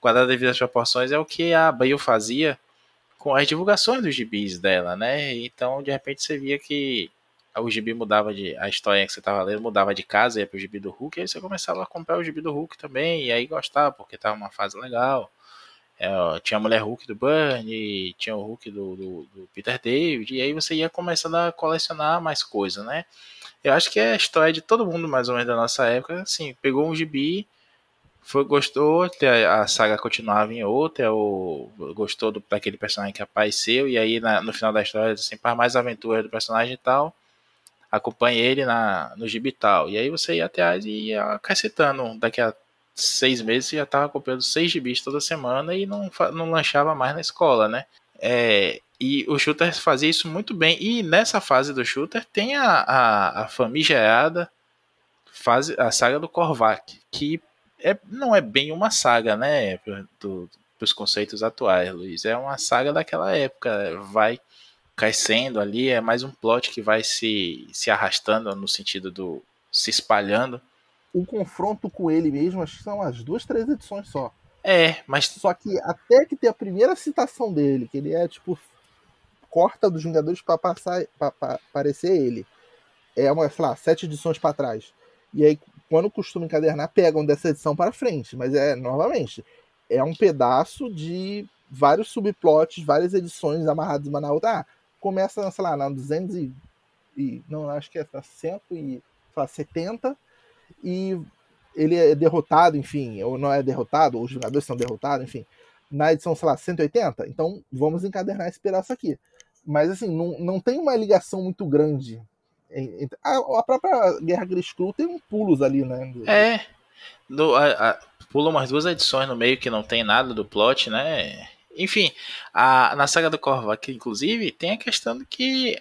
guardado devido às proporções, é o que a Bayo fazia com as divulgações dos gibis dela, né? Então, de repente, você via que o gibi mudava de. A história que você estava lendo mudava de casa, ia pro gibi do Hulk, e aí você começava a comprar o gibi do Hulk também, e aí gostava, porque tava uma fase legal. É, tinha a mulher Hulk do Burnie, tinha o Hulk do, do, do, Peter David, e aí você ia começando a colecionar mais coisas, né? Eu acho que é a história de todo mundo, mais ou menos, da nossa época, assim, pegou um gibi, foi, gostou, a saga continuava em outra, ou gostou do, daquele personagem que apareceu, e aí na, no final da história, assim, para mais aventura do personagem e tal, acompanhe ele na, no gibi tal. E aí você ia atrás e ia cacetando daqui a seis meses já estava comprando seis gibis toda semana e não, não lanchava mais na escola, né? É, e o Shooter fazia isso muito bem. E nessa fase do Shooter tem a, a, a famigerada fase, a saga do Korvac, que é, não é bem uma saga, né? Do, dos conceitos atuais, Luiz. É uma saga daquela época. Vai crescendo ali, é mais um plot que vai se, se arrastando no sentido do se espalhando o confronto com ele mesmo, acho que são as duas, três edições só. É, mas. Só que até que tem a primeira citação dele, que ele é tipo. corta dos Vingadores para passar para aparecer ele. É uma, sei lá, sete edições para trás. E aí, quando costuma encadernar, pegam dessa edição para frente. Mas é, novamente, é um pedaço de vários subplots, várias edições amarradas uma na outra. Ah, começa, sei lá, na 200 e, e não, acho que é na 170 e ele é derrotado, enfim, ou não é derrotado, ou os jogadores são derrotados, enfim, na edição, sei lá, 180. Então vamos encadernar esse pedaço aqui. Mas assim, não, não tem uma ligação muito grande. A, a própria Guerra Griscru tem um pulos ali, né? É. No, a, a, pula umas duas edições no meio que não tem nada do plot, né? Enfim, a, na saga do Korvac, inclusive, tem a questão de que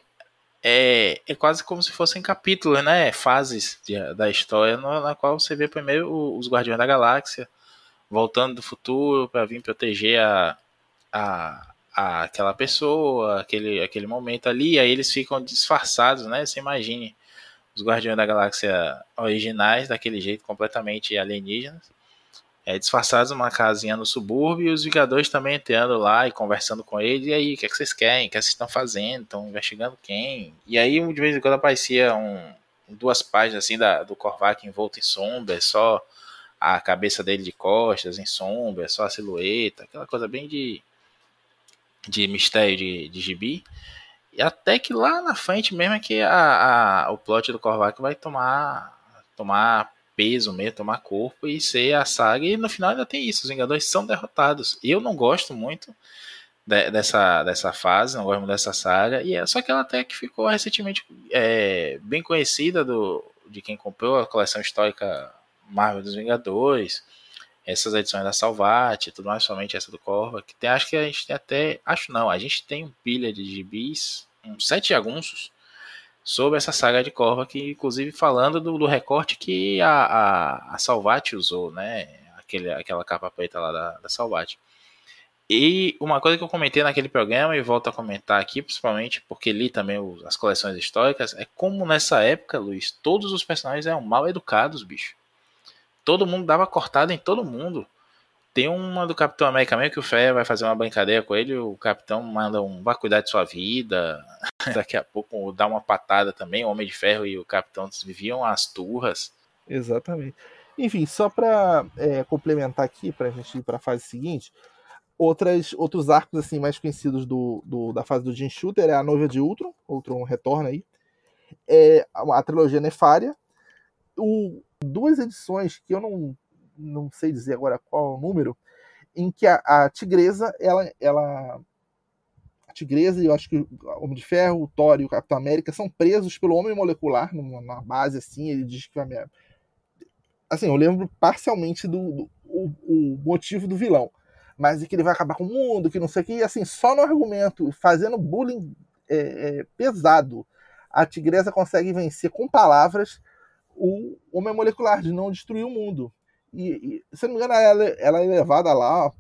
é, é quase como se fossem capítulos, né? Fases de, da história, no, na qual você vê primeiro os Guardiões da Galáxia voltando do futuro para vir proteger a, a, a, aquela pessoa, aquele, aquele momento ali, aí eles ficam disfarçados, né? Você imagine os Guardiões da Galáxia originais daquele jeito completamente alienígenas é, disfarçados numa casinha no subúrbio e os Vingadores também entrando lá e conversando com ele. E aí, o que, é que vocês querem? O que, é que vocês estão fazendo? Estão investigando quem? E aí, de vez em quando aparecia um, duas páginas assim da, do Korvac envolto em sombra, só a cabeça dele de costas em sombra, só a silhueta, aquela coisa bem de, de mistério de, de gibi. E até que lá na frente mesmo é que a, a, o plot do Korvac vai tomar, tomar peso mesmo, tomar corpo e ser a saga. E no final ainda tem isso, os Vingadores são derrotados. Eu não gosto muito de, dessa, dessa fase, não gosto muito dessa saga. E é só que ela até que ficou recentemente é, bem conhecida do, de quem comprou a coleção histórica Marvel dos Vingadores. Essas edições da Salvat, tudo mais, somente essa do Corva. Que tem, acho que a gente tem até. Acho não, a gente tem um pilha de gibis, uns sete jagunços sobre essa saga de Corva, que inclusive falando do, do recorte que a, a, a Salvati usou, né? Aquele, aquela capa preta lá da, da Salvati. E uma coisa que eu comentei naquele programa e volto a comentar aqui, principalmente porque li também as coleções históricas, é como nessa época, Luiz, todos os personagens eram mal educados, bicho. Todo mundo dava cortada em todo mundo. Tem uma do Capitão América mesmo que o Fé vai fazer uma brincadeira com ele, o Capitão manda um vá cuidar de sua vida. Daqui a pouco dá uma patada também, o Homem de Ferro e o Capitão viviam as turras. Exatamente. Enfim, só para é, complementar aqui, para a gente ir para a fase seguinte, outras, outros arcos assim mais conhecidos do, do, da fase do Jim Shooter é a Noiva de Ultron, Ultron retorna aí, é a, a trilogia Nefária, o, duas edições que eu não não sei dizer agora qual é o número, em que a, a tigresa ela, ela Tigresa e eu acho que o Homem de Ferro, o Thor e o Capitão América são presos pelo Homem Molecular numa, base assim. Ele diz que vai me. Assim, eu lembro parcialmente do, do o, o, motivo do vilão. Mas é que ele vai acabar com o mundo, que não sei o que, e assim, só no argumento, fazendo bullying é, é, pesado, a Tigresa consegue vencer com palavras o Homem Molecular, de não destruir o mundo. E, e se não me engano, ela, ela é levada lá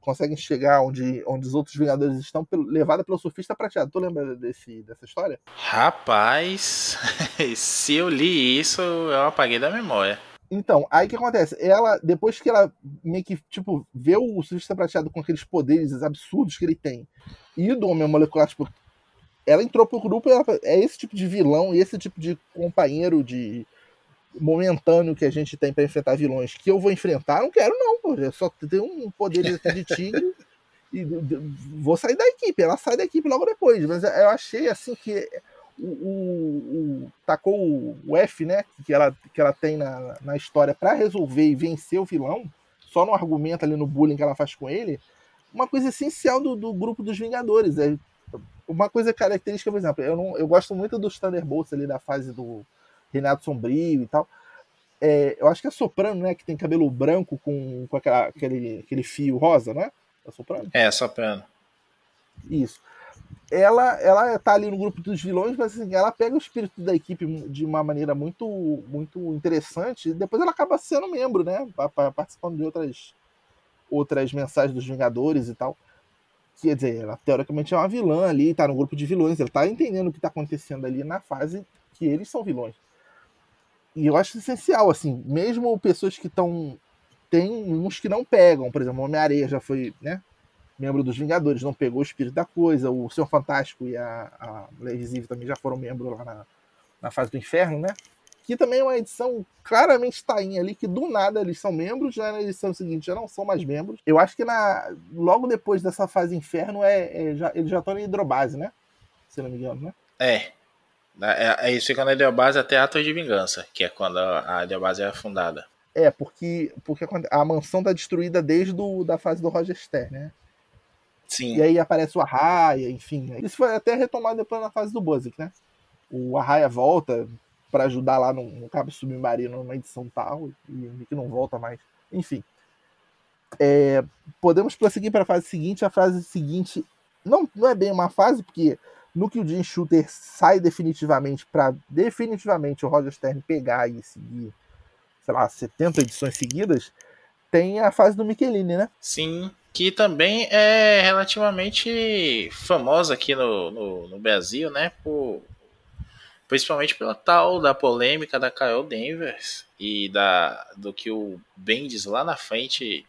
conseguem chegar onde, onde os outros Vingadores estão, levada pelo surfista prateado. Tu lembra desse, dessa história? Rapaz, se eu li isso, eu apaguei da memória. Então, aí o que acontece? Ela, depois que ela meio que, tipo, vê o surfista prateado com aqueles poderes absurdos que ele tem, e do Homem Molecular, tipo, ela entrou pro grupo e ela, é esse tipo de vilão, esse tipo de companheiro de, momentâneo que a gente tem para enfrentar vilões que eu vou enfrentar, não quero não, pô. Eu só tenho um poder de tigre e vou sair da equipe. Ela sai da equipe logo depois. Mas eu achei assim que o, o, o tacou o F, né, que ela, que ela tem na, na história para resolver e vencer o vilão, só no argumento ali no bullying que ela faz com ele, uma coisa essencial do, do grupo dos Vingadores. É uma coisa característica, por exemplo, eu, não, eu gosto muito dos Thunderbolts ali da fase do Renato Sombrio e tal. É, eu acho que é Soprano, né? Que tem cabelo branco com, com aquela, aquele, aquele fio rosa, né? É Soprano? É, Soprano. Isso. Ela, ela tá ali no grupo dos vilões, mas assim, ela pega o espírito da equipe de uma maneira muito, muito interessante. E depois ela acaba sendo membro, né? Participando de outras, outras mensagens dos Vingadores e tal. Quer dizer, ela teoricamente é uma vilã ali, tá no grupo de vilões. Ela tá entendendo o que tá acontecendo ali na fase que eles são vilões. E eu acho essencial, assim, mesmo pessoas que estão. Tem uns que não pegam, por exemplo, Homem-Areia já foi, né? Membro dos Vingadores, não pegou o espírito da coisa. O Senhor Fantástico e a, a Mulher Invisível também já foram membros lá na, na fase do inferno, né? Que também é uma edição claramente tainha ali, que do nada eles são membros, já na edição seguinte já não são mais membros. Eu acho que na, logo depois dessa fase inferno é, é já, eles já estão na hidrobase, né? Se não me engano, né? É, é, é isso fica na Ideobase até Atos de Vingança, que é quando a Ideobase é fundada. É, porque, porque a mansão tá destruída desde do, da fase do Roger Stern, né? Sim. E aí aparece o Arraia, enfim. Isso foi até retomado depois na fase do Buzik, né? O Arraia volta para ajudar lá no, no cabo submarino numa edição tal, e que não volta mais. Enfim. É, podemos prosseguir para a fase seguinte. A fase seguinte não, não é bem uma fase, porque no que o Jim Shooter sai definitivamente para definitivamente o Roger Stern pegar e seguir, sei lá, 70 edições seguidas, tem a fase do Michelini, né? Sim, que também é relativamente famosa aqui no, no, no Brasil, né? Por, principalmente pela tal da polêmica da Carol Danvers e da, do que o Bendis lá na frente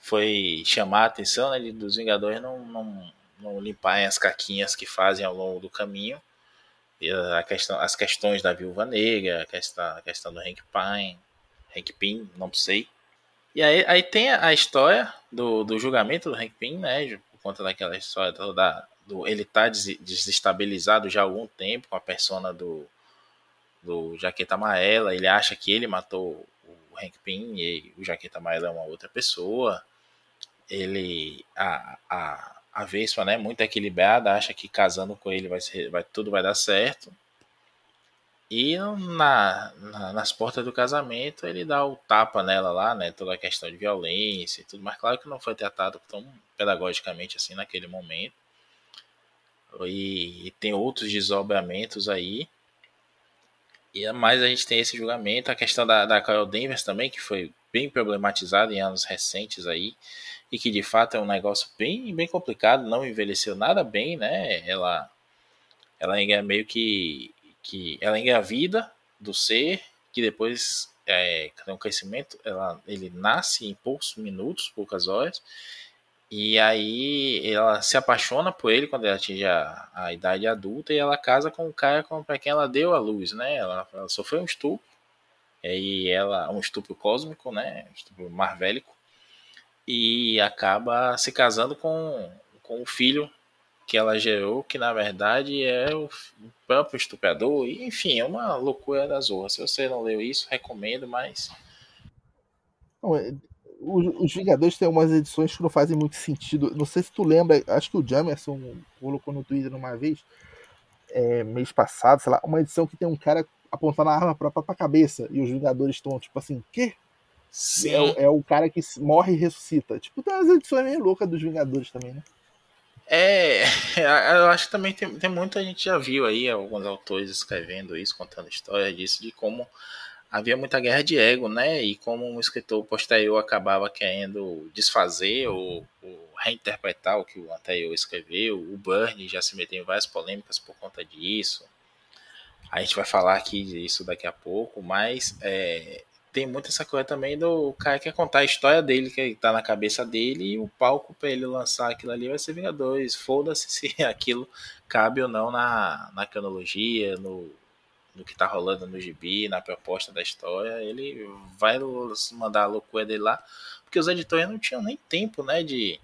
foi chamar a atenção né, dos Vingadores não, não não limparem as caquinhas que fazem ao longo do caminho. Questão, as questões da Viúva Negra, a questão, a questão do Hank Pine, Hank Pym, não sei. E aí, aí tem a história do, do julgamento do Hank Pym, né? Por conta daquela história da, do ele tá desestabilizado já há algum tempo com a persona do, do Jaqueta Amarela. Ele acha que ele matou o Hank Pym e o Jaqueta Amarela é uma outra pessoa. Ele. A, a, a Vespa, né, muito equilibrada, acha que casando com ele vai, ser, vai tudo vai dar certo. E na, na, nas portas do casamento ele dá o tapa nela lá, né, toda a questão de violência e tudo, mas claro que não foi tratado tão pedagogicamente assim naquele momento. E, e tem outros desdobramentos aí. E mais a gente tem esse julgamento, a questão da, da Carol Danvers também, que foi bem problematizada em anos recentes aí e que de fato é um negócio bem, bem complicado, não envelheceu nada bem, né? Ela, ela é meio que, que ela engravida do ser, que depois é, tem um crescimento, ela, ele nasce em poucos minutos, poucas horas, e aí ela se apaixona por ele quando ela atinge a, a idade adulta e ela casa com o cara para quem ela deu a luz, né? Ela, ela sofreu um estupro, e ela um estupro cósmico, né? Um estupro marvélico e acaba se casando com, com o filho que ela gerou, que na verdade é o próprio estuprador. E, enfim, é uma loucura das zorras. Se você não leu isso, recomendo, mas. É, os, Vingadores tem umas edições que não fazem muito sentido. Não sei se tu lembra, acho que o Jamerson colocou no Twitter uma vez, é, mês passado, sei lá, uma edição que tem um cara apontando a arma própria pra cabeça e os Vingadores estão tipo assim, quê? Sim. É, é, o cara que morre e ressuscita. Tipo, tem umas edições meio loucas dos Vingadores também, né? É, eu acho que também tem, tem muita gente já viu aí, alguns autores escrevendo isso, contando histórias disso, de como havia muita guerra de ego, né? E como um escritor posterior acabava querendo desfazer ou, ou reinterpretar o que o anterior escreveu. O Burnie já se meteu em várias polêmicas por conta disso. A gente vai falar aqui disso daqui a pouco, mas é, tem muito essa coisa também do cara que quer contar a história dele, que tá na cabeça dele, e o palco para ele lançar aquilo ali vai ser Vingadores. Foda-se se aquilo cabe ou não na, na cronologia, no, no que tá rolando no gibi, na proposta da história. Ele vai mandar a loucura dele lá, porque os editores não tinham nem tempo, né, de,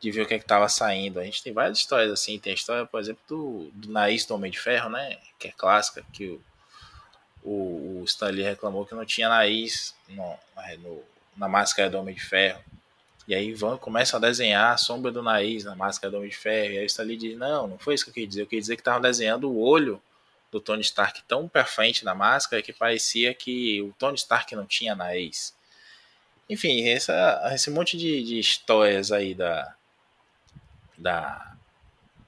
de ver o que é que tava saindo. A gente tem várias histórias assim, tem a história, por exemplo, do, do Nariz do Homem de Ferro, né, que é clássica, que o o, o Stanley reclamou que não tinha nariz no, no, na máscara do Homem de Ferro. E aí vão, começam a desenhar a sombra do nariz na máscara do Homem de Ferro. E aí o Stanley diz: Não, não foi isso que eu quis dizer. Eu quis dizer que estavam desenhando o olho do Tony Stark tão pra frente na máscara que parecia que o Tony Stark não tinha nariz. Enfim, essa, esse monte de, de histórias aí da, da,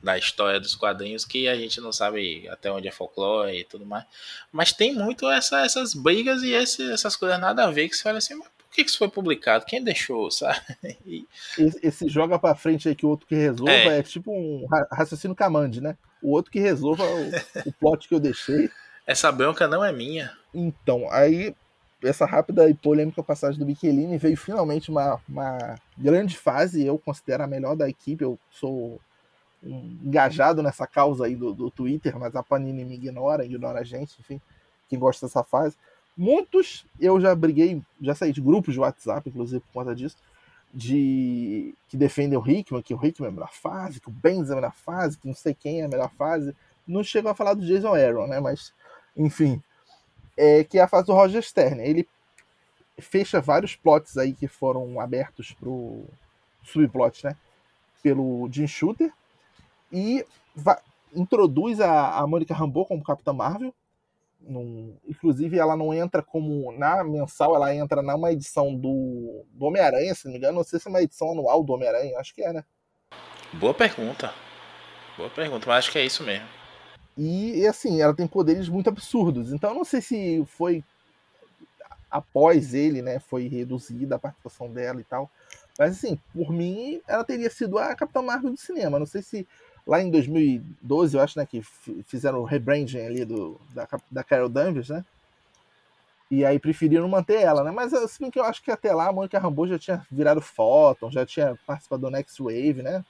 da história dos quadrinhos que a gente não sabe até onde é folclore e tudo mais. Mas tem muito essa, essas brigas e esse, essas coisas nada a ver que você olha assim, mas por que isso foi publicado? Quem deixou, sabe? E... Esse, esse, joga pra frente aí que o outro que resolva é, é tipo um raciocínio camande, né? O outro que resolva o, o plot que eu deixei. Essa bronca não é minha. Então, aí essa rápida e polêmica passagem do Michelini veio finalmente uma, uma grande fase, eu considero a melhor da equipe, eu sou engajado nessa causa aí do, do Twitter, mas a Panini me ignora, ignora a gente, enfim, quem gosta dessa fase. Muitos eu já briguei, já saí de grupos de WhatsApp, inclusive por conta disso, de que defendem o Hickman, que o Hickman é a melhor fase, que o Benz é a melhor fase, que não sei quem é a melhor fase. Não chegou a falar do Jason Aaron, né? Mas, enfim, é que é a fase do Roger Stern. Ele fecha vários plots aí que foram abertos pro subplot, né? Pelo Jim Shooter, e vai, introduz a, a Mônica Rambeau como Capitã Marvel. Num, inclusive, ela não entra como na mensal, ela entra numa edição do, do Homem-Aranha, se não me engano. Não sei se é uma edição anual do Homem-Aranha, acho que é, né? Boa pergunta. Boa pergunta, mas acho que é isso mesmo. E, e assim, ela tem poderes muito absurdos. Então, eu não sei se foi após ele, né? Foi reduzida a participação dela e tal. Mas assim, por mim, ela teria sido a Capitã Marvel do cinema. Não sei se lá em 2012, eu acho, né, que fizeram o rebranding ali do, da, da Carol Danvers, né? E aí preferiram manter ela, né? Mas assim que eu acho que até lá a Mônica Rambeau já tinha virado Photon, já tinha participado do Next Wave, né?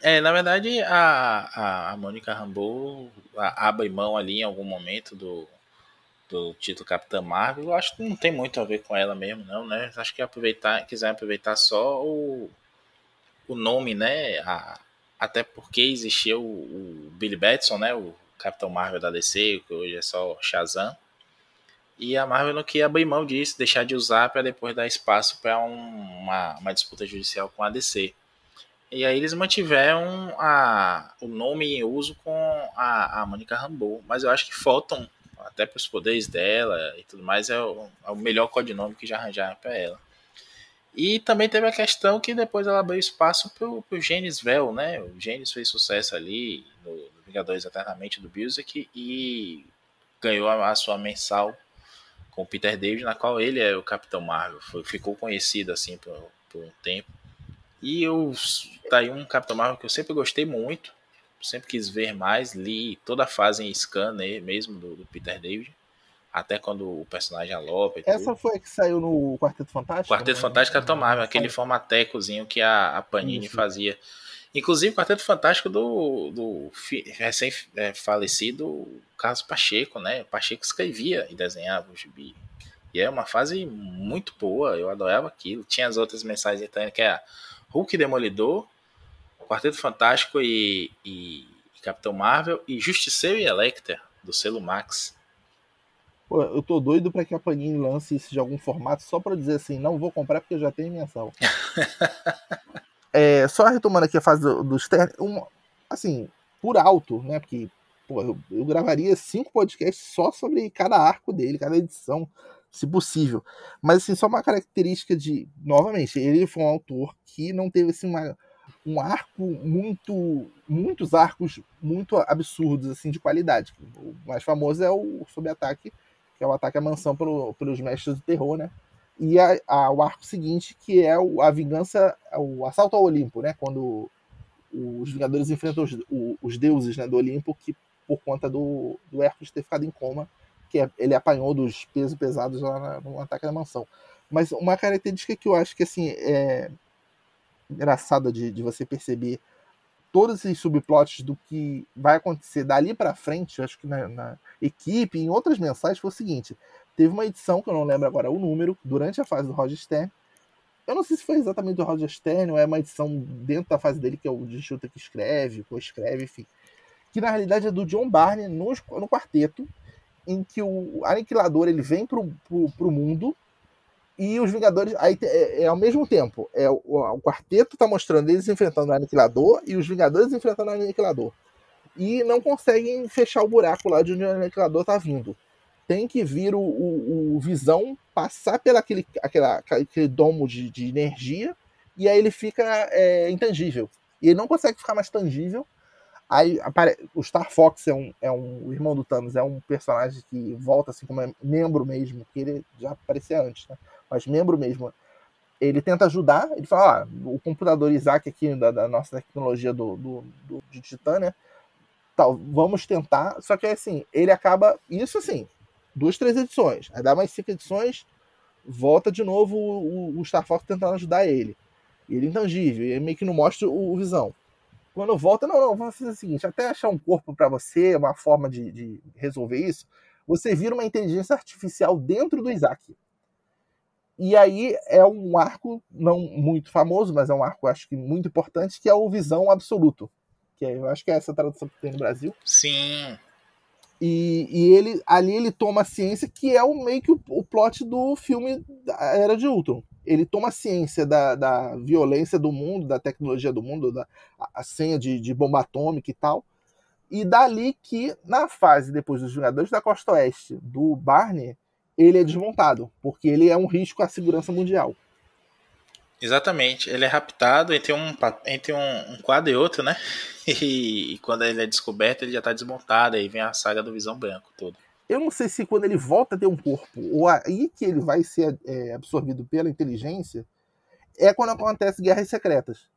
É, na verdade, a, a, a Mônica Rambeau abre mão ali em algum momento do, do título Capitã Marvel. Eu acho que não tem muito a ver com ela mesmo, não, né? Acho que aproveitar, quiser aproveitar só o, o nome, né? A, até porque existia o, o, Billy Batson, né, o Capitão Marvel da DC, que hoje é só Shazam. E a Marvel não queria abrir mão disso, deixar de usar para depois dar espaço para um, uma, uma disputa judicial com a DC. E aí eles mantiveram a, o nome em uso com a, a Monica Rambeau. Mas eu acho que Photon, até para os poderes dela e tudo mais, é o, é o melhor codinome que já arranjaram para ela. E também teve a questão que depois ela abriu espaço pro, pro Genis Vel, né? O Genis fez sucesso ali no, no Vingadores Eternamente do Music e ganhou a, a, sua mensal com o Peter David, na qual ele é o Capitão Marvel. Foi, ficou conhecido assim por, por um tempo. E eu tá aí um Capitão Marvel que eu sempre gostei muito, sempre quis ver mais, li toda a fase em scan né, mesmo do, do Peter David até quando o personagem alopa. Essa tudo. foi a que saiu no Quarteto Fantástico? Quarteto né? Fantástico Capitão Marvel, aquele formatecozinho que a, a Panini Isso. fazia. Inclusive, o Quarteto Fantástico do, do recém-falecido é, Carlos Pacheco, né? Pacheco escrevia e desenhava o gibi. E é uma fase muito boa, eu adorava aquilo. Tinha as outras mensagens também, que é Hulk Demolidor, Quarteto Fantástico e, e, e Capitão Marvel, e Justiceiro e Electra, do selo Max. Pô, eu tô doido para que a Panini lance isso de algum formato só para dizer assim, não vou comprar porque eu já tenho mensal. é, só retomando aqui a fase do, do Stern, um, assim, por alto, né? Porque pô, eu, eu gravaria cinco podcasts só sobre cada arco dele, cada edição, se possível. Mas assim, só uma característica de, novamente, ele foi um autor que não teve assim uma um arco muito muitos arcos muito absurdos assim de qualidade. O mais famoso é o Sob Ataque que é o ataque à mansão pelo, pelos mestres do terror, né? E a, a, o arco seguinte, que é o, a vingança, o assalto ao Olimpo, né? Quando os Vingadores enfrentam os, o, os deuses né, do Olimpo, que por conta do, do Hércules ter ficado em coma, que é, ele apanhou dos pesos pesados lá na, no ataque à mansão. Mas uma característica que eu acho que assim é engraçada de, de você perceber todos esses subplots do que vai acontecer dali para frente, acho que na, na equipe, em outras mensagens, foi o seguinte: teve uma edição, que eu não lembro agora o número, durante a fase do Roger Stern. Eu não sei se foi exatamente do Roger Stern ou é uma edição dentro da fase dele, que é o de Schuster que escreve, ou escreve, enfim. Que na realidade é do John Barney no, no quarteto, em que o Aniquilador ele vem pro, pro, pro mundo e os Vingadores, aí é, é, ao mesmo tempo, é o, o, quarteto tá mostrando eles enfrentando o Aniquilador e os Vingadores enfrentando o Aniquilador. E não conseguem fechar o buraco lá de onde o Aniquilador tá vindo. Tem que vir o, o, o Visão passar pelo aquele, aquela, aquele domo de, de energia e aí ele fica é, intangível. E ele não consegue ficar mais tangível. Aí apare... o Star Fox é um, é um o irmão do Thanos, é um personagem que volta assim como é membro mesmo, que ele já aparecia antes, né? Mas membro mesmo, ele tenta ajudar, ele fala, ah, o computador Isaac aqui da, da nossa tecnologia do, do, do, de Titã, né? Tal, vamos tentar, só que assim, ele acaba, isso assim, duas, três edições, aí dá mais cinco edições, volta de novo o, o Star Fox tentando ajudar ele. Ele é intangível, ele meio que não mostra o, o visão. Quando volta, não, não, vamos fazer o seguinte, até achar um corpo para você, uma forma de, de resolver isso, você vira uma inteligência artificial dentro do Isaac. E aí é um arco não muito famoso, mas é um arco acho que muito importante, que é o Visão Absoluto. Que é, eu acho que é essa tradução que tem no Brasil. Sim. E, e ele ali ele toma a ciência que é o meio que o, o plot do filme da Era de Ultron. Ele toma a ciência da, da violência do mundo, da tecnologia do mundo, da a, a senha de, de bomba atômica e tal. E dali que, na fase depois dos Vingadores da Costa Oeste, do Barney, ele é desmontado, porque ele é um risco à segurança mundial. Exatamente, ele é raptado entre um, entre um, um quadro e outro, né? E, e, quando ele é descoberto, ele já está desmontado, aí vem a saga do Visão Branco todo. Eu não sei se quando ele volta a ter um corpo, ou aí que ele vai ser é, absorvido pela inteligência, é quando acontece Guerras Secretas.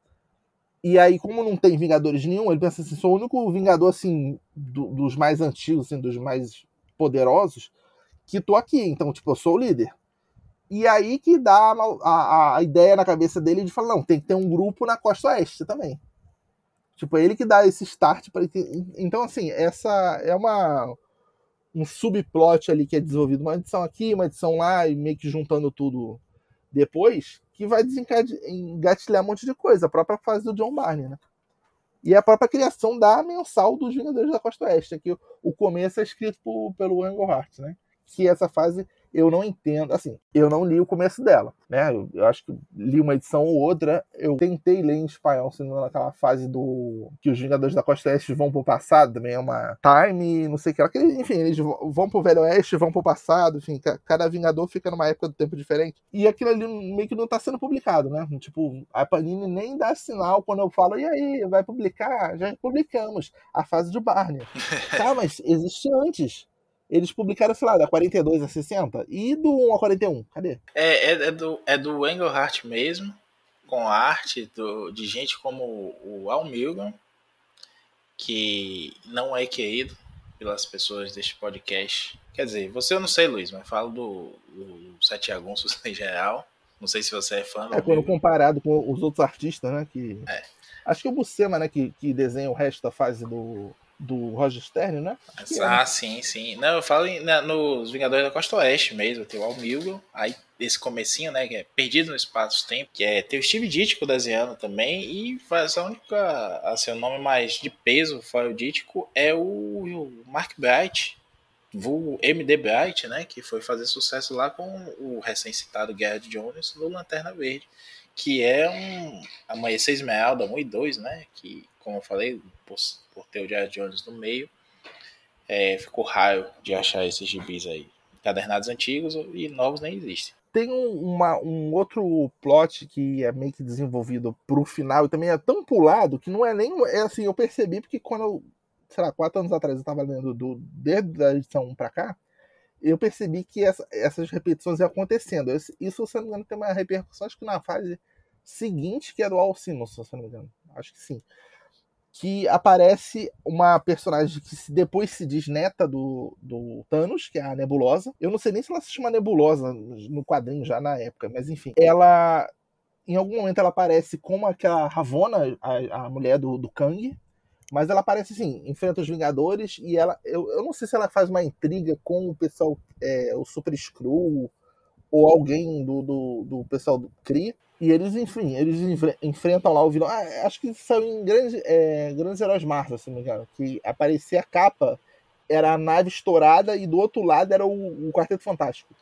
E aí, como não tem Vingadores nenhum, ele pensa assim, sou o único Vingador, assim, do, dos mais antigos, assim, dos mais poderosos, que tô aqui, então, tipo, eu sou o líder. E aí que dá a, a, a ideia na cabeça dele de falar, não, tem que ter um grupo na costa oeste também. Tipo, é ele que dá esse start para Então, assim, essa é uma um subplot ali que é desenvolvido, uma edição aqui, uma edição lá, e meio que juntando tudo depois, que vai engatilhar um monte de coisa, a própria fase do John Barney, né? E a própria criação da mensal dos Vingadores da Costa Oeste, que o começo é escrito por, pelo Engelhart, né? Que essa fase eu não entendo, assim, eu não li o começo dela, né? Eu, eu, acho que li uma edição ou outra. Eu tentei ler em espanhol, sendo naquela fase do que os Vingadores da Costa Oeste vão pro passado, também é uma time, não sei o que lá. Enfim, eles vão pro Velho Oeste, vão pro passado, enfim, cada Vingador fica numa época do tempo diferente. E aquilo ali meio que não tá sendo publicado, né? Tipo, a Panini nem dá sinal quando eu falo, e aí, vai publicar? Já publicamos a fase de Barney. tá, mas existe antes eles publicaram, sei lá, da 42 a 60 e do 1 a 41. Cadê? É, é, é do, é do Engelhart mesmo, com arte do, de gente como o Al Milgram, que não é querido pelas pessoas deste podcast. Quer dizer, você eu não sei, Luiz, mas falo do, do Sete Agunços em geral. Não sei se você é fã. É, quando comparado com os outros artistas, né? Que... É. Acho que é o Buscema, né, que, que desenha o resto da fase do, do Roger Stern, né? Ah, é. sim, sim. Não, eu falo em, na, nos Vingadores da Costa Oeste mesmo, tem o Almilgo, aí esse comecinho, né, que é Perdido no Espaço-Tempo, que é tem o Steve Ditko desenhando também, e faz a única, assim, o nome mais de peso fora o Ditko é o, o Mark Bright, vulgo MD Bright, né, que foi fazer sucesso lá com o recém-citado Garrett Jones no Lanterna Verde, que é um Amanhecer Esmeralda 1 e 2, né, que, como eu falei, por, ter o Garrett Jones no meio, é, ficou raio de achar esses gibis aí. Cadernados antigos e novos nem existem. Tem um, uma, um outro plot que é meio que desenvolvido pro final e também é tão pulado que não é nem. É assim, eu percebi porque quando eu, sei lá, quatro anos atrás eu tava lendo do, desde a edição 1 pra cá, eu percebi que essa, essas repetições iam acontecendo. Isso, se não me engano, tem uma repercussão, acho que na fase seguinte, que é do Al Simmons, se não me engano. Acho que sim que aparece uma personagem que depois se diz neta do, do Thanos, que é a Nebulosa. Eu não sei nem se ela se chama Nebulosa no quadrinho já na época, mas enfim. Ela, em algum momento, ela aparece como aquela Ravona, a, a mulher do, do Kang, mas ela aparece assim, enfrenta os Vingadores e ela. Eu, eu não sei se ela faz uma intriga com o pessoal, é, o Super Screw ou alguém do, do, do pessoal do Kree. E eles, enfim, eles enfrentam lá o vilão. Ah, acho que saiu em grandes, é, grandes Heróis Marvel, se não me engano. Que aparecia a capa, era a nave estourada e do outro lado era o, o Quarteto Fantástico.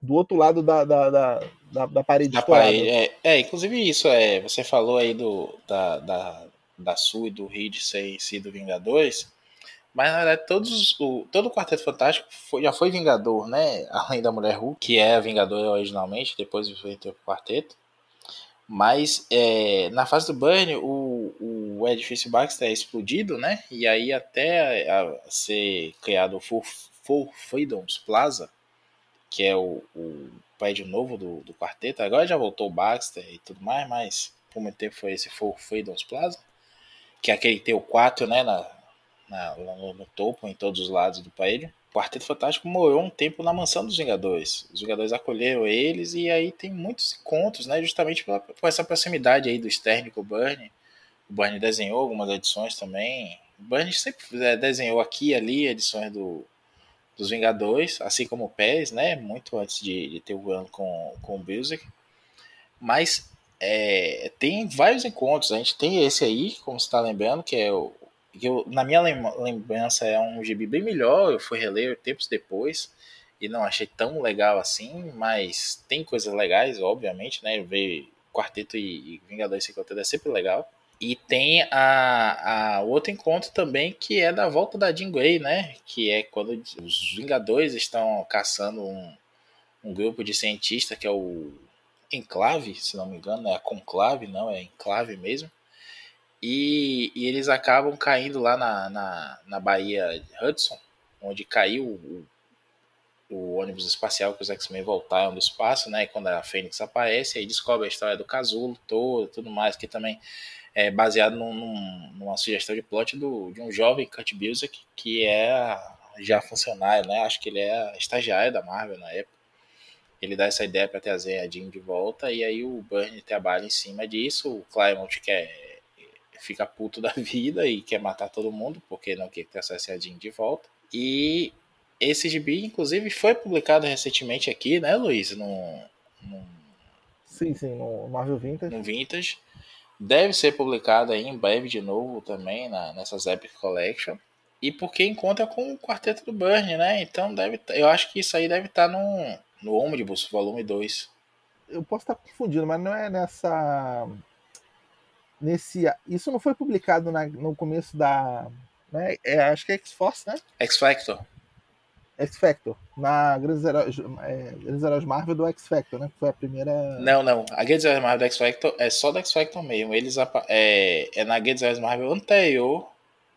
Do outro lado da, da, da, da, da parede da estourada. Parede, é, é, inclusive isso, é, você falou aí do, da, da, da Sul e do Reed ser sido Vingadores. Mas na verdade, todos, o, todo o Quarteto Fantástico foi, já foi Vingador, né? Além da Mulher Hulk, que é Vingador originalmente, depois veio o Quarteto. Mas é, na fase do Burn, o, o edifício Baxter é explodido, né? E aí até a, a ser criado o Full Freedoms Plaza, que é o, o prédio novo do, do quarteto. Agora já voltou o Baxter e tudo mais, mas por muito tempo foi esse Full Freedoms Plaza, que é aquele tem o 4, né? Na, na, no, no, topo, em todos os lados do prédio. Quarteto Fantástico morou um tempo na mansão dos Vingadores. Os Vingadores acolheram eles e aí tem muitos encontros, né? Justamente por, por essa proximidade aí do Stern com o Burnie. O Burnie desenhou algumas edições também. O Burnie sempre é, desenhou aqui e ali edições do, dos Vingadores, assim como o Pérez, né? Muito antes de, de ter o ano com, com o Music. Mas é, tem vários encontros. A gente tem esse aí, como você está lembrando, que é o, eu, na minha lembrança é um gibi bem melhor, eu fui reler tempos depois e não achei tão legal assim, mas tem coisas legais, obviamente, né? Ver Quarteto e Vingadores Sem Quarteto é sempre legal. E tem a, a outro encontro também que é da volta da Jean Grey, né? Que é quando os Vingadores estão caçando um, um grupo de cientistas que é o Enclave, se não me engano, é a Conclave, não, é Enclave mesmo. E, e eles acabam caindo lá na, na, na Baía Hudson, onde caiu o, o ônibus espacial que os X-Men voltaram do espaço, né? Quando a Fênix aparece, aí descobre a história do casulo todo, tudo mais, que também é baseado num, num, numa sugestão de plot do, de um jovem Kurt Busiek, que é já funcionário, né? Acho que ele é estagiário da Marvel na época. Ele dá essa ideia para trazer a Jean de volta, e aí o Burnie trabalha em cima disso, o Claremont quer fica puto da vida e quer matar todo mundo porque não quer ter acesso a Jean de volta. E esse gibi, inclusive, foi publicado recentemente aqui, né, Luiz? No, no... Sim, sim, no Marvel Vintage. No Vintage. Deve ser publicado aí em breve de novo também, na, nessas Epic Collection. E porque encontra com o Quarteto do Burn, né? Então deve eu acho que isso aí deve estar tá no, no Omnibus, volume 2. Eu posso estar confundindo, mas não é nessa nesse. Isso não foi publicado na, no começo da. Né, é, acho que é X-Force, né? X-Factor. X-Factor. Na Grandes Heróis, é, Grandes Heróis Marvel do X-Factor, né? Que foi a primeira. Não, não. A Grandes Heróis Marvel do X-Factor é só do X-Factor mesmo. Eles, é, é na Grandes Heróis Marvel anterior,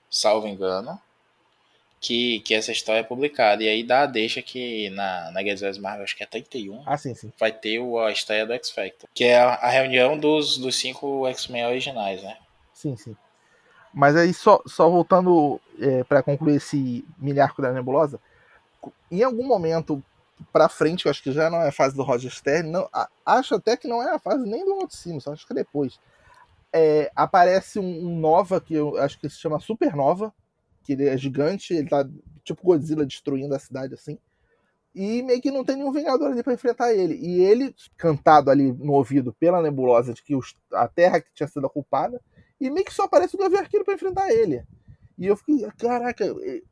salvo engano que, que essa história é publicada. E aí dá a deixa que na, na Guerra Marvel, acho que é 31, ah, sim, sim. vai ter o, a história do X-Factor. Que é a, a, reunião dos, dos cinco X-Men originais, né? Sim, sim. Mas aí, só, só voltando é, para concluir esse milharco da nebulosa, em algum momento para frente, eu acho que já não é a fase do Roger Stern, não, a, acho até que não é a fase nem do Walt acho que é depois. É, aparece um, um, Nova, que eu acho que se chama Supernova, que ele é gigante, ele tá tipo Godzilla destruindo a cidade assim. E meio que não tem nenhum Vingador ali para enfrentar ele. E ele, cantado ali no ouvido pela nebulosa de que os, a Terra que tinha sido a culpada, e meio que só aparece o Gavião Arqueiro pra enfrentar ele. E eu fiquei, caraca,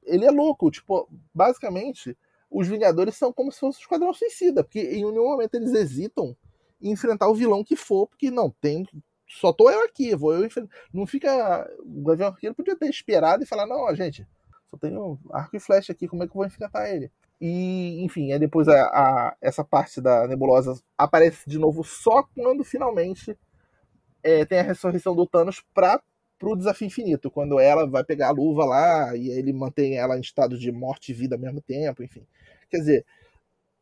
ele é louco. Tipo, basicamente, os Vingadores são como se fosse um esquadrão suicida, porque em nenhum momento eles hesitam em enfrentar o vilão que for, porque não, tem. Só tô eu aqui, vou eu enfrentar. Não fica. O Gavião Arqueiro podia ter esperado e falar, não, gente, só tenho arco e flecha aqui, como é que eu vou enfrentar ele? E, enfim, aí depois a, a, essa parte da nebulosa aparece de novo só quando finalmente é, tem a ressurreição do Thanos para pro desafio infinito, quando ela vai pegar a luva lá e ele mantém ela em estado de morte e vida ao mesmo tempo, enfim. Quer dizer,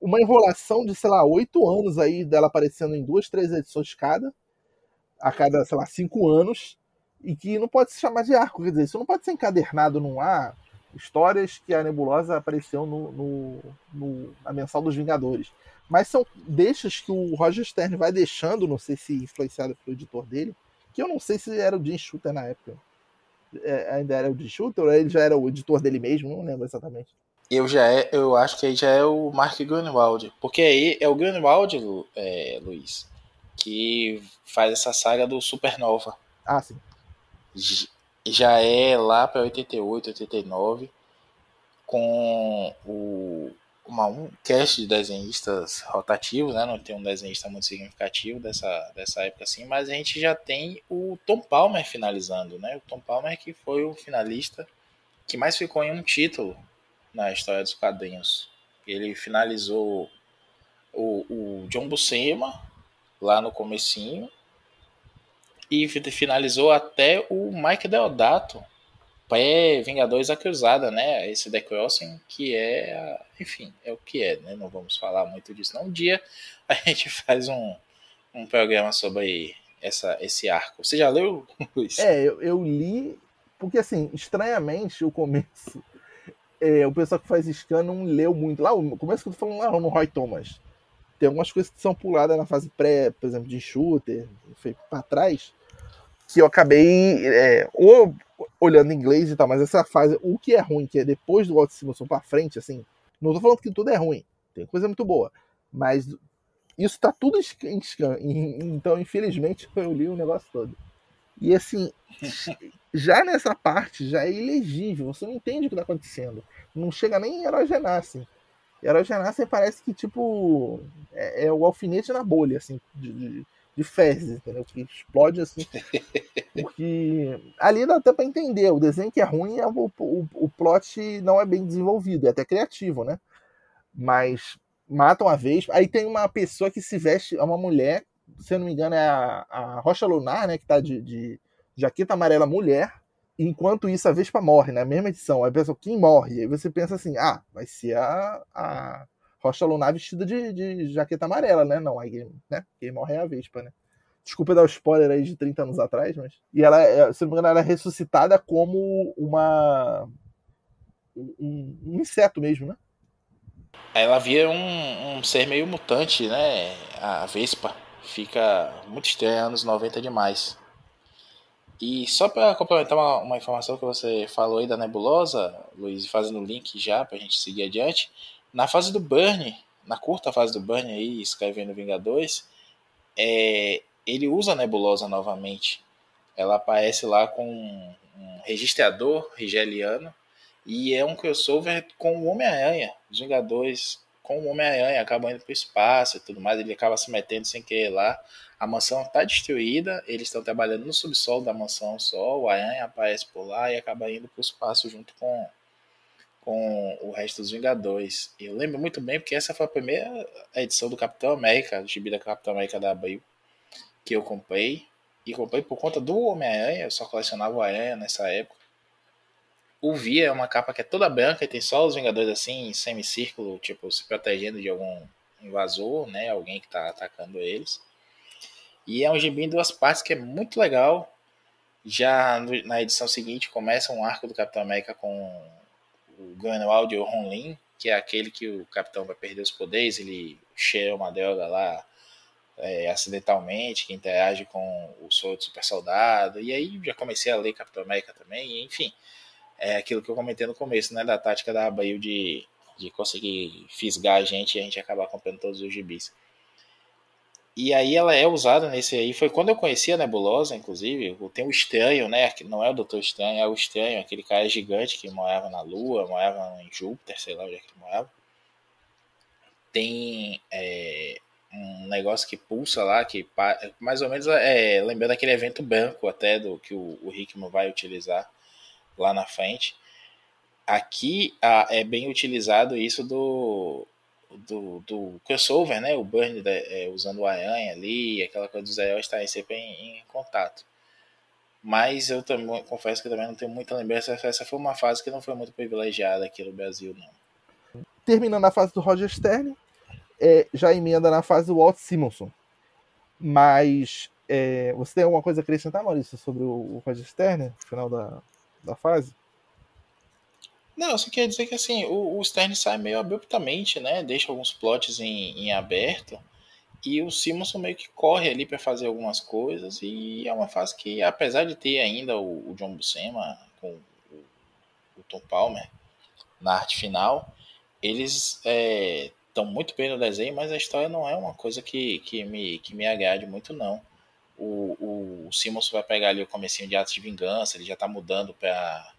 uma enrolação de, sei lá, oito anos aí dela aparecendo em duas, três edições cada, a cada, sei lá, cinco anos, e que não pode se chamar de arco, quer dizer, isso não pode ser encadernado num ar, histórias que a Nebulosa apareceu no, no, no, na mensal dos Vingadores. Mas são deixas que o Roger Stern vai deixando, não sei se influenciado pelo editor dele, que eu não sei se era o Jim Shooter na época. É, ainda era o Jim Shooter ou ele já era o editor dele mesmo, não lembro exatamente. Eu já é, eu acho que aí já é o Mark Grunwald, porque aí é o Grunwald, é, Luiz, que faz essa saga do Supernova. Ah, sim. Já é lá para 88, 89, com o uma, um cast de desenhistas rotativos, né? Não tem um desenhista muito significativo dessa, dessa época assim, mas a gente já tem o Tom Palmer finalizando, né? O Tom Palmer que foi o finalista que mais ficou em um título na história dos quadrinhos. Ele finalizou o, o John Buscema lá no comecinho e finalizou até o Mike Deodato pré-Vingadores da Cruzada, né? Esse The Crossing, que é, enfim, é o que é, né? Não vamos falar muito disso. Não. Um dia a gente faz um, um programa sobre essa, esse arco. Você já leu, Luiz? É, eu, eu li, porque assim, estranhamente, o começo, é, o pessoal que faz scan não leu muito. Lá, o começo que eu tô falando lá no Roy Thomas. Tem algumas coisas que são puladas na fase pré, por exemplo, de shooter, feito para trás, que eu acabei é, ou olhando em inglês e tal, mas essa fase, o que é ruim, que é depois do Walt Simonson pra frente, assim, não tô falando que tudo é ruim, tem coisa muito boa, mas isso tá tudo em scan, então infelizmente eu li o negócio todo. E assim, já nessa parte, já é ilegível, você não entende o que tá acontecendo, não chega nem em Herói Genassi. Herói Genassi parece que, tipo, é, é, o alfinete na bolha, assim, de, de de fezes, entendeu? Que explode assim. Porque ali dá até pra entender. O desenho que é ruim é o, o, o plot não é bem desenvolvido, é até criativo, né? Mas matam a vez. Aí tem uma pessoa que se veste, é uma mulher, se eu não me engano, é a, a Rocha Lunar, né? Que tá de, de jaqueta amarela mulher. Enquanto isso, a Vespa morre, na né? mesma edição. Aí a pessoa, quem morre? Aí você pensa assim, ah, vai ser a, a Rocha Lunar vestida de, de jaqueta amarela, né? Não, aí, né? Quem morre é a Vespa, né? Desculpa dar o spoiler aí de 30 anos atrás, mas. E ela, é, se não me engano, ela é ressuscitada como uma. Um, um inseto mesmo, né? Ela via um, um, ser meio mutante, né? A Vespa. Fica muito estranha, anos 90 demais. E só para complementar uma, uma, informação que você falou aí da nebulosa, Luiz, fazendo o link já para a gente seguir adiante, na fase do Burn, na curta fase do Burn aí, escrevendo Vingadores, é, ele usa a nebulosa novamente. Ela aparece lá com um registrador rigeliano e é um crossover com o Homem-Aranha. Os Vingadores com o Homem-Aranha acabam indo para o espaço e tudo mais. Ele acaba se metendo sem querer lá. A mansão está destruída, eles estão trabalhando no subsolo da mansão só. O Aranha aparece por lá e acaba indo para o espaço junto com com o resto dos Vingadores. Eu lembro muito bem porque essa foi a primeira edição do Capitão América, do gibi da Capitão América da Abril, que eu comprei. E comprei por conta do Homem-Aranha, eu só colecionava o Aranha nessa época. O Via é uma capa que é toda branca e tem só os Vingadores assim, em semicírculo, tipo, se protegendo de algum invasor, né? Alguém que tá atacando eles. E é um gibi em duas partes que é muito legal. Já na edição seguinte começa um arco do Capitão América com o Grunwald ou Ronlin, que é aquele que o capitão vai perder os poderes, ele cheira uma droga lá é, acidentalmente, que interage com o soro do super soldado, e aí já comecei a ler Capitão América também, enfim, é aquilo que eu comentei no começo, né, da tática da Abril de, de conseguir fisgar a gente e a gente acabar comprando todos os gibis. e aí ela é usada nesse aí. Foi quando eu conheci a Nebulosa, inclusive. Tem o Estranho, né? Não é o Doutor Estranho, é o Estranho, aquele cara gigante que morava na Lua, morava em Júpiter, sei lá onde é que ele morava. Tem é, um negócio que pulsa lá, que mais ou menos é lembrando aquele evento branco até do que o, o Hickman vai utilizar lá na frente. Aqui a, é bem utilizado isso do do, do crossover, né? O Burn é, usando o Aranha ali, aquela coisa dos heróis estarem sempre em, em, contato. Mas eu também confesso que também não tenho muita lembrança. Essa foi uma fase que não foi muito privilegiada aqui no Brasil, não. Terminando a fase do Roger Stern, é, já emenda na fase do Walt Simonson. Mas é, você tem alguma coisa a acrescentar, Maurício, sobre o, o Roger Stern, no final da, da fase? Não, eu só queria dizer que assim, o, o Stern sai meio abruptamente, né? Deixa alguns plots em, em aberto. E o Simonson meio que corre ali para fazer algumas coisas. E é uma fase que, apesar de ter ainda o, o John Buscema com o, o, Tom Palmer na arte final, eles estão é, muito bem no desenho, mas a história não é uma coisa que, que, me, que me agrade muito, não. O, o, Simonson vai pegar ali o comecinho de Atos de Vingança, ele já está mudando para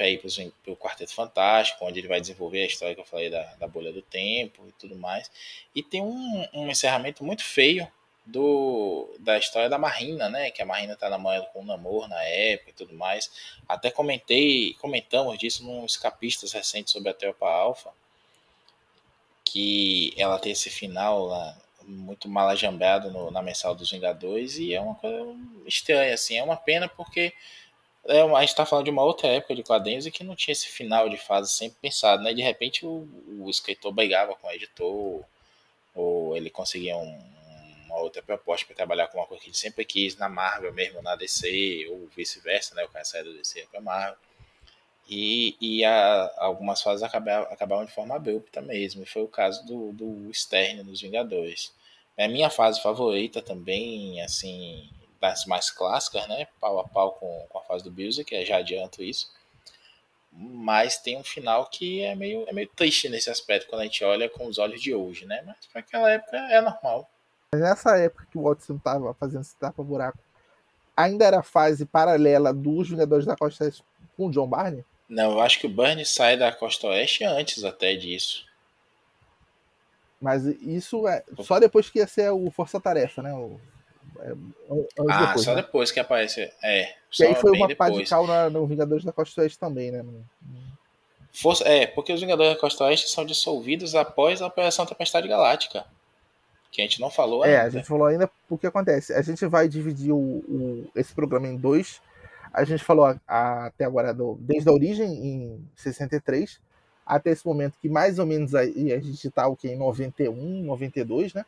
ir para o Quarteto Fantástico, onde ele vai desenvolver a história que eu falei da, da bolha do tempo e tudo mais. E tem um, um encerramento muito feio do, da história da Marina, né? Que a Marina tá namorando com o Namor na época e tudo mais. Até comentei, comentamos disso num escapistas recentes sobre a Tropa Alpha, que ela tem esse final lá, muito malajambeado no, na mensal dos Vingadores e é uma coisa estranha, assim, é uma pena porque é, a gente tá falando de uma outra época de quadrinhos e que não tinha esse final de fase sempre pensado, né? De repente o, o escritor brigava com o editor, ou ele conseguia um, uma outra proposta para trabalhar com uma coisa que ele sempre quis, na Marvel mesmo, na DC, ou vice-versa, né? O cara saiu da DC para Marvel. E, e a, algumas fases acabaram, acabaram de forma abrupta mesmo, e foi o caso do, do Stern nos Vingadores. É a minha fase favorita também, assim, das mais clássicas, né? Pau a pau com, com a fase do Music, é, já adianto isso. Mas tem um final que é meio, é meio triste nesse aspecto, quando a gente olha com os olhos de hoje, né? Mas aquela época é normal. Mas nessa época que o Watson estava fazendo esse tapa-buraco, ainda era a fase paralela dos Vingadores da Costa com o John Barney? Não, eu acho que o Barney sai da Costa Oeste antes até disso. Mas isso é só depois que ia ser o Força Tarefa, né? O é, ah, depois, só né? depois que aparece. É. E aí foi uma pá de cal na, no Vingadores da Costa Oeste também, né? Força, é, porque os Vingadores da Costa Oeste são dissolvidos após a Operação Tempestade Galáctica. Que a gente não falou ainda. É, a gente falou ainda porque acontece. A gente vai dividir o, o esse programa em dois. A gente falou a, a, até agora do, desde a origem em 63 até esse momento que mais ou menos aí a gente tá o que em 91, 92, né?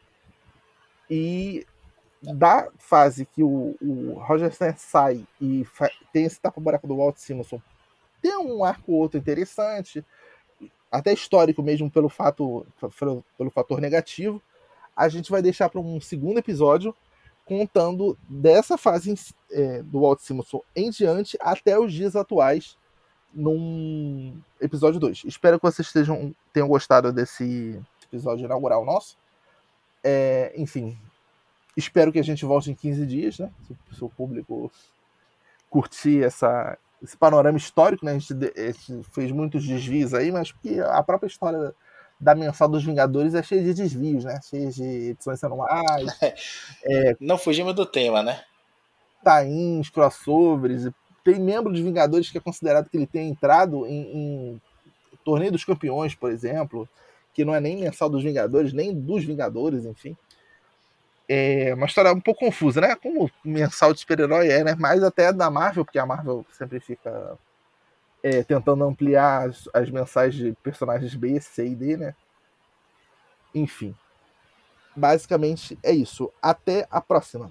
E da fase que o, o Roger Stern sai e tem esse tapa-buraco do Walt Simonson, tem um arco outro interessante, até histórico mesmo pelo fato pelo, pelo fator negativo. A gente vai deixar para um segundo episódio contando dessa fase é, do Walt Simonson em diante até os dias atuais num episódio 2. Espero que vocês estejam, tenham gostado desse episódio inaugural nosso. É, enfim, Espero que a gente volte em 15 dias, né? Se, se o público curtir essa, esse panorama histórico, né? A gente, a gente, fez muitos desvios aí, mas porque a própria história da mensal dos Vingadores é cheia de desvios, né? Cheia de edições anuais. é, Não fugimos do tema, né? Tains, crossovers. Tem membro de Vingadores que é considerado que ele tenha entrado em, em Torneio dos Campeões, por exemplo, que não é nem mensal dos Vingadores, nem dos Vingadores, enfim é uma história um pouco confusa, né? Como mensal de super-herói é, né? Mais até da Marvel, porque a Marvel sempre fica é, tentando ampliar as, as mensais de personagens B, C e D, né? Enfim. Basicamente é isso. Até a próxima.